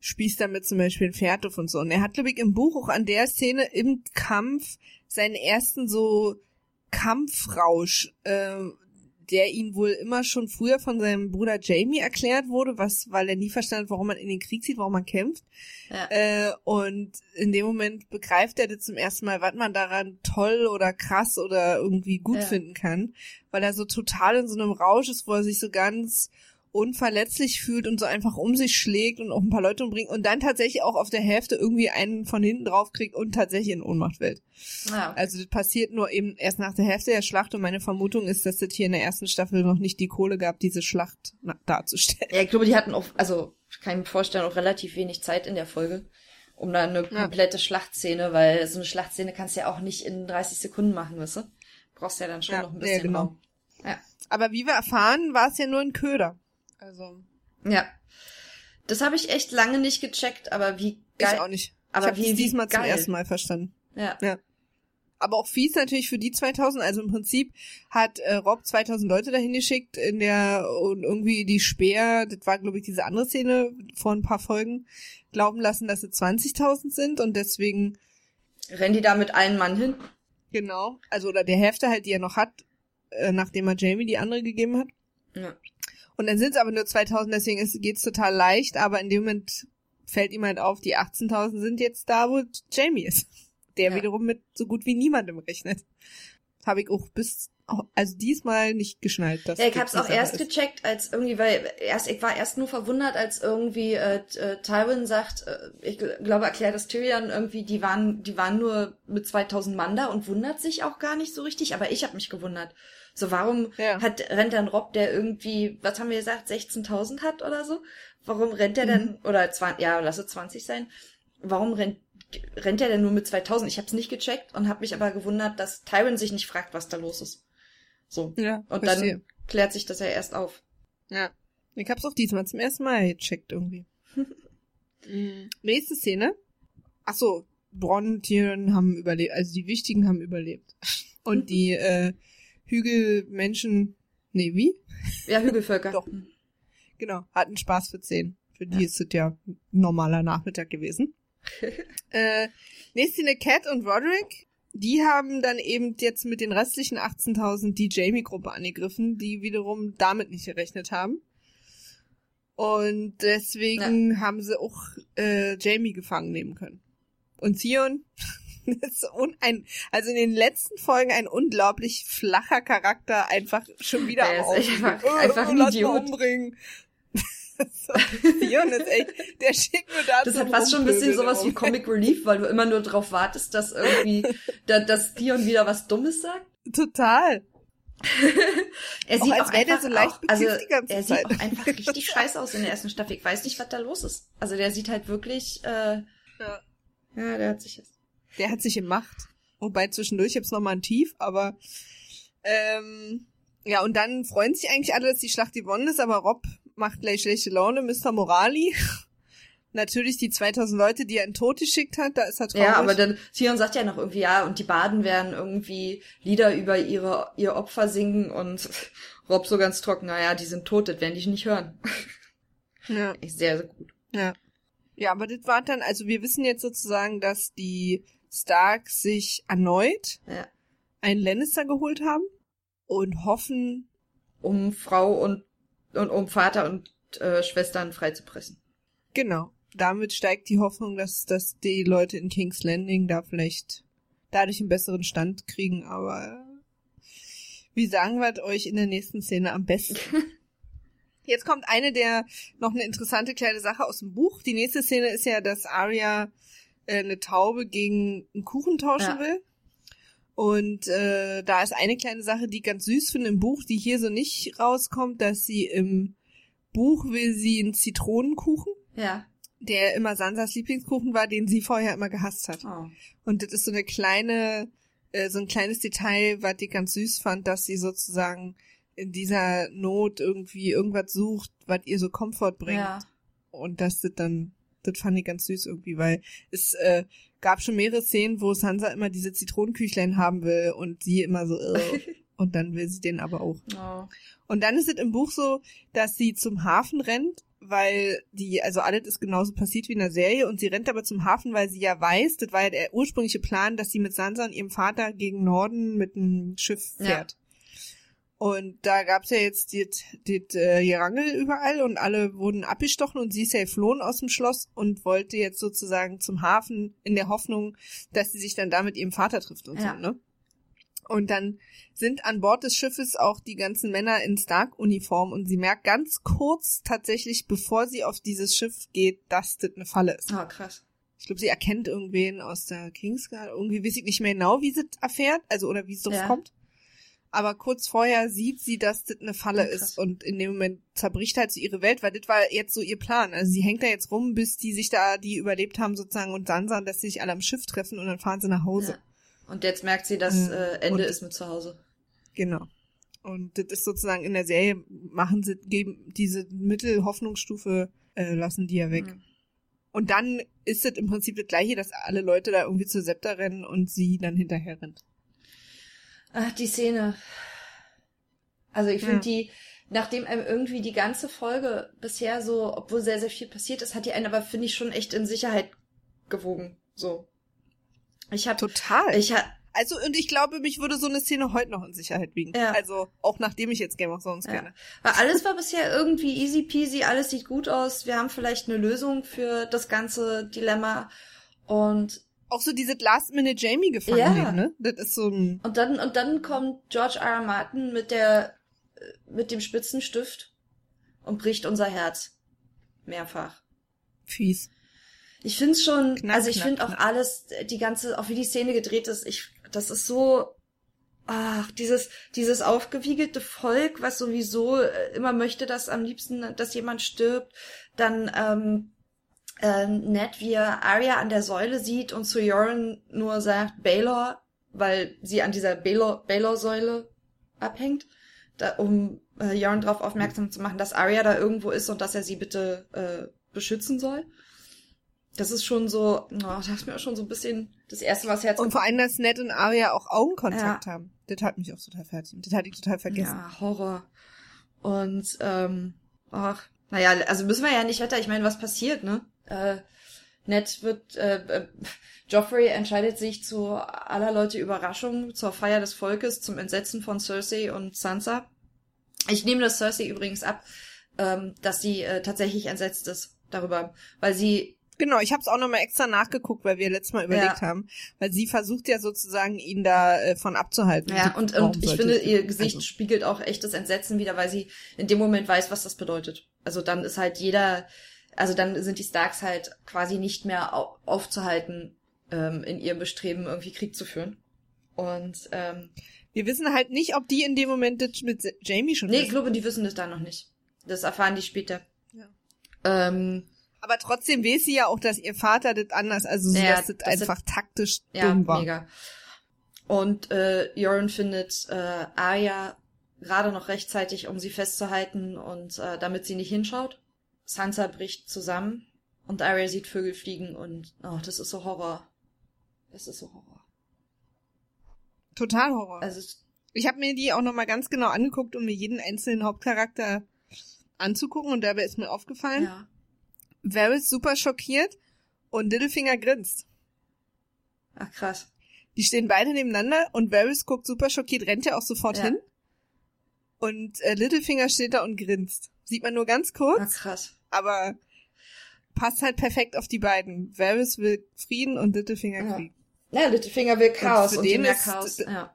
spießt damit zum Beispiel ein Pferd auf und so. Und er hat, glaube ich, im Buch auch an der Szene im Kampf seinen ersten so Kampfrausch, äh, der ihn wohl immer schon früher von seinem Bruder Jamie erklärt wurde, was, weil er nie verstanden warum man in den Krieg zieht, warum man kämpft. Ja. Äh, und in dem Moment begreift er das zum ersten Mal, was man daran toll oder krass oder irgendwie gut ja. finden kann, weil er so total in so einem Rausch ist, wo er sich so ganz unverletzlich fühlt und so einfach um sich schlägt und auch ein paar Leute umbringt und dann tatsächlich auch auf der Hälfte irgendwie einen von hinten drauf kriegt und tatsächlich in Ohnmacht fällt. Ja. Also das passiert nur eben erst nach der Hälfte der Schlacht und meine Vermutung ist, dass es hier in der ersten Staffel noch nicht die Kohle gab, diese Schlacht darzustellen. Ja, ich glaube, die hatten auch, also kann ich mir vorstellen, auch relativ wenig Zeit in der Folge, um da eine komplette ja. Schlachtszene, weil so eine Schlachtszene kannst du ja auch nicht in 30 Sekunden machen, weißt du? Brauchst ja dann schon ja, noch ein bisschen ja, genau. Raum. Ja. Aber wie wir erfahren, war es ja nur ein Köder. Also. Ja. Das habe ich echt lange nicht gecheckt, aber wie geil. Ich auch nicht. Aber ich wie, diesmal geil. zum ersten Mal verstanden. Ja. ja. Aber auch fies natürlich für die 2000. Also im Prinzip hat äh, Rob 2000 Leute dahin geschickt in der und irgendwie die Speer, das war glaube ich diese andere Szene vor ein paar Folgen, glauben lassen, dass es 20.000 sind und deswegen rennen die da mit einem Mann hin. Genau. Also oder der Hälfte halt, die er noch hat, äh, nachdem er Jamie die andere gegeben hat. Ja. Und dann sind es aber nur 2000, deswegen geht es total leicht, aber in dem Moment fällt ihm halt auf, die 18.000 sind jetzt da, wo Jamie ist. Der ja. wiederum mit so gut wie niemandem rechnet. Habe ich auch bis, also diesmal nicht geschnallt. Dass ja, ich hab's auch erst ist. gecheckt, als irgendwie, weil erst, ich war erst nur verwundert, als irgendwie äh, äh, Tywin sagt, äh, ich glaube, erklärt das Tyrion irgendwie, die waren, die waren nur mit 2000 Mann da und wundert sich auch gar nicht so richtig, aber ich habe mich gewundert. So, warum ja. hat, rennt dann Rob, der irgendwie, was haben wir gesagt, 16.000 hat oder so? Warum rennt er mhm. denn, oder 20, ja, lass es 20 sein, warum rennt, rennt er denn nur mit 2000? Ich habe es nicht gecheckt und habe mich aber gewundert, dass Tyron sich nicht fragt, was da los ist. So. Ja, und verstehe. dann klärt sich das ja erst auf. Ja. Ich hab's auch diesmal zum ersten Mal gecheckt irgendwie. mhm. Nächste Szene. Ach so, Bronn, Tyrion haben überlebt, also die Wichtigen haben überlebt. Und die äh, Hügelmenschen, nee, wie? Ja, Hügelvölker. Doch. Genau, hatten Spaß für zehn. Für die ja. ist es ja ein normaler Nachmittag gewesen. äh, nächste eine Cat und Roderick. Die haben dann eben jetzt mit den restlichen 18.000 die Jamie-Gruppe angegriffen, die wiederum damit nicht gerechnet haben. Und deswegen ja. haben sie auch äh, Jamie gefangen nehmen können. Und Theon ein, also in den letzten Folgen ein unglaublich flacher Charakter, einfach schon wieder Der am ist einfach, oh, einfach ein Idiot. umbringen. so, Dion ist echt, der schickt nur da Das hat fast schon ein bisschen sowas wie Comic Relief, weil du immer nur darauf wartest, dass irgendwie, da, dass Dion wieder was Dummes sagt. Total. er sieht auch, als so leicht auch, also er sieht auch einfach richtig scheiße aus in der ersten Staffel. Ich weiß nicht, was da los ist. Also der sieht halt wirklich, äh, ja, ja der hat sich jetzt der hat sich gemacht. Wobei zwischendurch jetzt noch mal ein Tief, aber ähm, ja, und dann freuen sich eigentlich alle, dass die Schlacht gewonnen ist, aber Rob macht gleich schlechte Laune, Mr. Morali. Natürlich die 2000 Leute, die er in Tod geschickt hat, da ist er traurig. Ja, aber dann, Sion sagt ja noch irgendwie, ja, und die Baden werden irgendwie Lieder über ihre, ihr Opfer singen und Rob so ganz trocken, naja, die sind tot, das werden die nicht hören. Ja. Ist sehr, sehr gut. Ja. Ja, aber das war dann, also wir wissen jetzt sozusagen, dass die Stark sich erneut ja. einen Lannister geholt haben und hoffen, um Frau und, und um Vater und äh, Schwestern freizupressen. Genau. Damit steigt die Hoffnung, dass, dass die Leute in King's Landing da vielleicht dadurch einen besseren Stand kriegen, aber wie sagen wir euch in der nächsten Szene am besten? Jetzt kommt eine der noch eine interessante kleine Sache aus dem Buch. Die nächste Szene ist ja, dass Arya eine Taube gegen einen Kuchen tauschen ja. will. Und äh, da ist eine kleine Sache, die ich ganz süß finde im Buch, die hier so nicht rauskommt, dass sie im Buch will sie einen Zitronenkuchen. Ja. Der immer Sansas Lieblingskuchen war, den sie vorher immer gehasst hat. Oh. Und das ist so eine kleine, äh, so ein kleines Detail, was ich ganz süß fand, dass sie sozusagen in dieser Not irgendwie irgendwas sucht, was ihr so Komfort bringt. Ja. Und das sind dann, das fand ich ganz süß irgendwie, weil es äh, gab schon mehrere Szenen, wo Sansa immer diese Zitronenküchlein haben will und sie immer so, äh, und dann will sie den aber auch. Oh. Und dann ist es im Buch so, dass sie zum Hafen rennt, weil die, also alles ist genauso passiert wie in der Serie und sie rennt aber zum Hafen, weil sie ja weiß, das war ja der ursprüngliche Plan, dass sie mit Sansa und ihrem Vater gegen Norden mit einem Schiff fährt. Und da gab's ja jetzt das äh, Gerangel überall und alle wurden abgestochen und sie ist ja geflohen aus dem Schloss und wollte jetzt sozusagen zum Hafen in der Hoffnung, dass sie sich dann da mit ihrem Vater trifft und Ja. so, ne? Und dann sind an Bord des Schiffes auch die ganzen Männer in Stark-Uniform und sie merkt ganz kurz tatsächlich, bevor sie auf dieses Schiff geht, dass das eine Falle ist. Oh, krass. Ich glaube, sie erkennt irgendwen aus der Kingsguard. Irgendwie weiß ich nicht mehr genau, wie sie erfährt, also oder wie es drauf Ja. kommt. Aber kurz vorher sieht sie, dass das eine Falle krass. ist und in dem Moment zerbricht halt so ihre Welt, weil das war jetzt so ihr Plan. Also sie hängt da jetzt rum, bis die sich da, die überlebt haben sozusagen und Sansa, dass sie sich alle am Schiff treffen und dann fahren sie nach Hause. Ja. Und jetzt merkt sie, dass äh, Ende und- ist mit zu Hause. Genau. Und das ist sozusagen in der Serie machen sie, geben diese Mittelhoffnungsstufe, äh, lassen die ja weg. Mhm. Und dann ist es im Prinzip das gleiche, dass alle Leute da irgendwie zur Septa rennen und sie dann hinterher rennt. Ach, die Szene. Also ich finde Ja. die, nachdem einem irgendwie die ganze Folge bisher so, obwohl sehr, sehr viel passiert ist, hat die einen aber, finde ich, schon echt in Sicherheit gewogen. So. Ich hab, Total. ich hab, also, und ich glaube, mich würde so eine Szene heute noch in Sicherheit wiegen. Ja. Also, auch nachdem ich jetzt Game of Thrones Ja. kenne. Weil alles war bisher irgendwie easy peasy, alles sieht gut aus, wir haben vielleicht eine Lösung für das ganze Dilemma und Auch so diese Last-Minute Jamie gefangen Ja. nehmen, ne? Das ist so ein, und dann und dann kommt George R. R. Martin mit der äh, mit dem Spitzenstift und bricht unser Herz mehrfach. fies. Ich find's schon, Knack, also ich finde auch alles, die ganze, auch wie die Szene gedreht ist, ich, das ist so, ach, dieses, dieses aufgewiegelte Volk, was sowieso äh, immer möchte, dass am liebsten, dass jemand stirbt, dann, ähm, äh, nett, wie er Arya an der Säule sieht und zu Joran nur sagt, Baylor, weil sie an dieser Baylor, Baylor-Säule abhängt, da, um äh, Joran darauf aufmerksam zu machen, dass Arya da irgendwo ist und dass er sie bitte äh, beschützen soll. Das ist schon so, oh, das ist mir auch schon so ein bisschen das erste, was Herz Und vor allem, dass Ned und Arya auch Augenkontakt haben. Das hat mich auch total fertig. Das hatte ich total vergessen. Ja, Horror. Und, ähm, ach, naja, also müssen wir ja nicht weiter. Ich meine, was passiert, ne? Äh, Ned wird, äh, äh, Joffrey entscheidet sich zu aller Leute Überraschung zur Feier des Volkes, zum Entsetzen von Cersei und Sansa. Ich nehme das Cersei übrigens ab, ähm, dass sie äh, tatsächlich entsetzt ist darüber, weil sie Genau, ich habe es auch nochmal extra nachgeguckt, weil wir letztes Mal überlegt haben. Weil sie versucht ja sozusagen, ihn da äh, von abzuhalten. Ja, und, und ich finde, ihr Gesicht Also, spiegelt auch echtes Entsetzen wieder, weil sie in dem Moment weiß, was das bedeutet. Also dann ist halt jeder, also dann sind die Starks halt quasi nicht mehr au aufzuhalten ähm, in ihrem Bestreben, irgendwie Krieg zu führen. Und ähm, wir wissen halt nicht, ob die in dem Moment das mit Jamie schon nee, ich glaube, die wissen das da noch nicht. Das erfahren die später. Ja. Ähm, Aber trotzdem weiß sie ja auch, dass ihr Vater das anders, also so, Ja, dass das das einfach taktisch Ja, dumm war. mega. Und äh, Joran findet äh, Arya gerade noch rechtzeitig, um sie festzuhalten und äh, damit sie nicht hinschaut. Sansa bricht zusammen und Arya sieht Vögel fliegen und oh, das ist so Horror. Das ist so Horror. Total Horror. Also Ich habe mir die auch nochmal ganz genau angeguckt, um mir jeden einzelnen Hauptcharakter anzugucken und dabei ist mir aufgefallen, ja. Varys super schockiert und Littlefinger grinst. Ach krass. Die stehen beide nebeneinander und Varys guckt super schockiert, rennt ja auch sofort Ja. hin. Und äh, Littlefinger steht da und grinst. Sieht man nur ganz kurz, Ach krass. Aber passt halt perfekt auf die beiden. Varys will Frieden und Littlefinger Ja. Krieg. Ja, Littlefinger will Chaos für und, den ist- Chaos. Ja.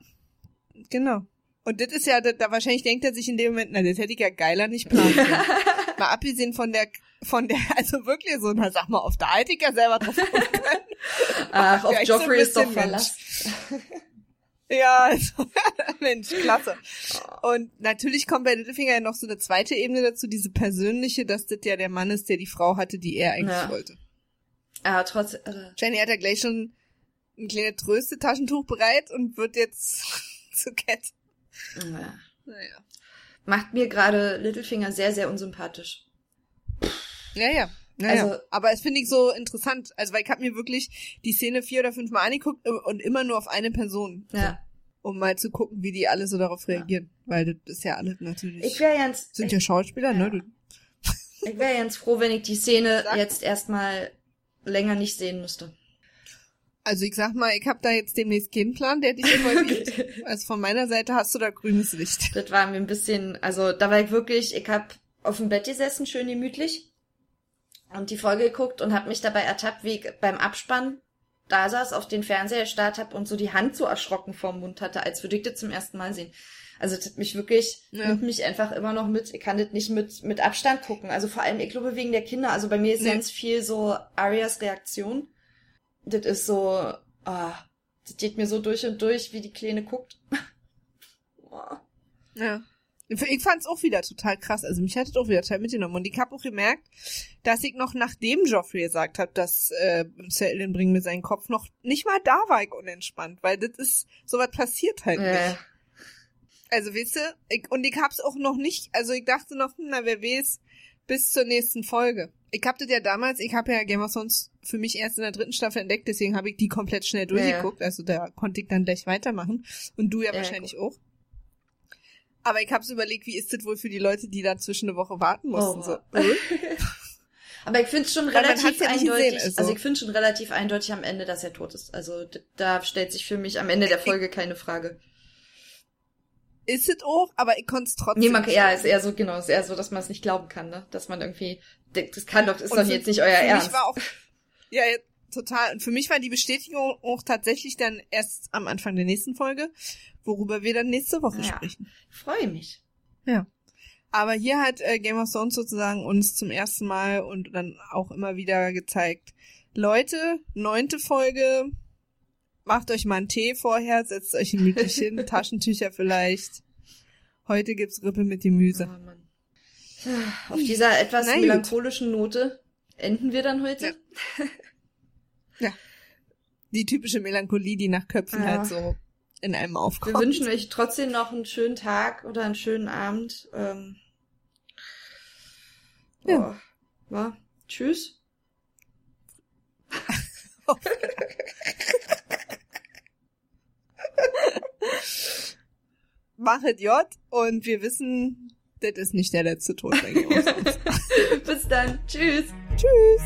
Genau. Und das ist ja, da, da wahrscheinlich denkt er sich in dem Moment, na, das hätte ich ja geiler nicht planen können. mal abgesehen von der, von der, also wirklich so, na sag mal, auf der hätte ich ja selber drauf kommen können. Ach, auf Vielleicht so Joffrey ist doch Verlass. Ja, also, Mensch, klasse. Und natürlich kommt bei Littlefinger ja noch so eine zweite Ebene dazu, diese persönliche, dass das ja der Mann ist, der die Frau hatte, die er eigentlich ja. wollte. Ja, trotzdem. Also. Jenny hat ja gleich schon ein kleines Tröste-Taschentuch bereit und wird jetzt zu Cat. Ja. Naja. Macht mir gerade Littlefinger sehr, sehr unsympathisch. Ja, ja. Naja, also, aber es finde ich so interessant, also weil ich habe mir wirklich die Szene vier oder fünf Mal angeguckt und immer nur auf eine Person. Ja. Um mal zu gucken, wie die alle so darauf reagieren. Ja. Weil das ist ja alles natürlich. Ich wäre jetzt. Sind ja Schauspieler, ja. ne? Ich wäre ganz froh, wenn ich die Szene Sag. jetzt erstmal länger nicht sehen müsste. Also ich sag mal, ich habe da jetzt demnächst keinen Plan, der dich involviert. okay. Also von meiner Seite hast du da grünes Licht. Das war mir ein bisschen, also da war ich wirklich, ich hab auf dem Bett gesessen, schön gemütlich und die Folge geguckt und hab mich dabei ertappt, wie ich beim Abspann da saß, auf den Fernseher gestarrt hab und so die Hand so erschrocken vorm Mund hatte, als würde ich das zum ersten Mal sehen. Also das hat mich wirklich, ja. nimmt mich einfach immer noch mit. Ich kann das nicht mit, mit Abstand gucken. Also vor allem, ich glaube, wegen der Kinder. Also bei mir ist nee. ganz viel so Arias Reaktion das ist so, ah, das geht mir so durch und durch, wie die Kleine guckt. ja. Ich fand's auch wieder total krass. Also mich hat es auch wieder total mitgenommen. Und ich habe auch gemerkt, dass ich noch nachdem Joffrey gesagt hat, dass äh, Sir bringen mir seinen Kopf noch nicht mal da war ich unentspannt, weil das ist, sowas passiert halt äh. nicht. Also weißt du, ich, und ich hab's auch noch nicht, also ich dachte noch, hm, na wer weiß, bis zur nächsten Folge. Ich hab das ja damals, ich habe ja Game of Thrones für mich erst in der dritten Staffel entdeckt, deswegen habe ich die komplett schnell durchgeguckt. Ja, Also da konnte ich dann gleich weitermachen. Und du ja, ja wahrscheinlich cool. auch. Aber ich hab's überlegt, wie ist das wohl für die Leute, die da zwischen eine Woche warten mussten. Oh. So. Aber ich finde schon relativ ja eindeutig, gesehen, also. also ich finde schon relativ eindeutig am Ende, dass er tot ist. Also da stellt sich für mich am Ende der Folge keine Frage. Ist es auch, aber ich konnte es trotzdem. Nee, man, ja, ist eher so, genau, ist eher so, dass man es nicht glauben kann, ne? Dass man irgendwie, das kann doch, ist doch jetzt nicht euer Ernst. Mich war auch, ja, total. Und für mich war die Bestätigung auch tatsächlich dann erst am Anfang der nächsten Folge, worüber wir dann nächste Woche ja, sprechen. Freue mich. Ja. Aber hier hat äh, Game of Thrones sozusagen uns zum ersten Mal und dann auch immer wieder gezeigt, Leute, neunte Folge, macht euch mal einen Tee vorher, setzt euch gemütlich hin, Taschentücher vielleicht. Heute gibt's Rippe mit Gemüse. Oh, Auf dieser etwas Na, melancholischen Note enden wir dann heute. Ja. ja. Die typische Melancholie, die nach Köpfen ja. halt so in einem aufkommt. Wir wünschen euch trotzdem noch einen schönen Tag oder einen schönen Abend. Ähm, ja. Oh, ja. Tschüss. Machet J und wir wissen, das ist nicht der letzte Tod Bis dann. Tschüss. Tschüss.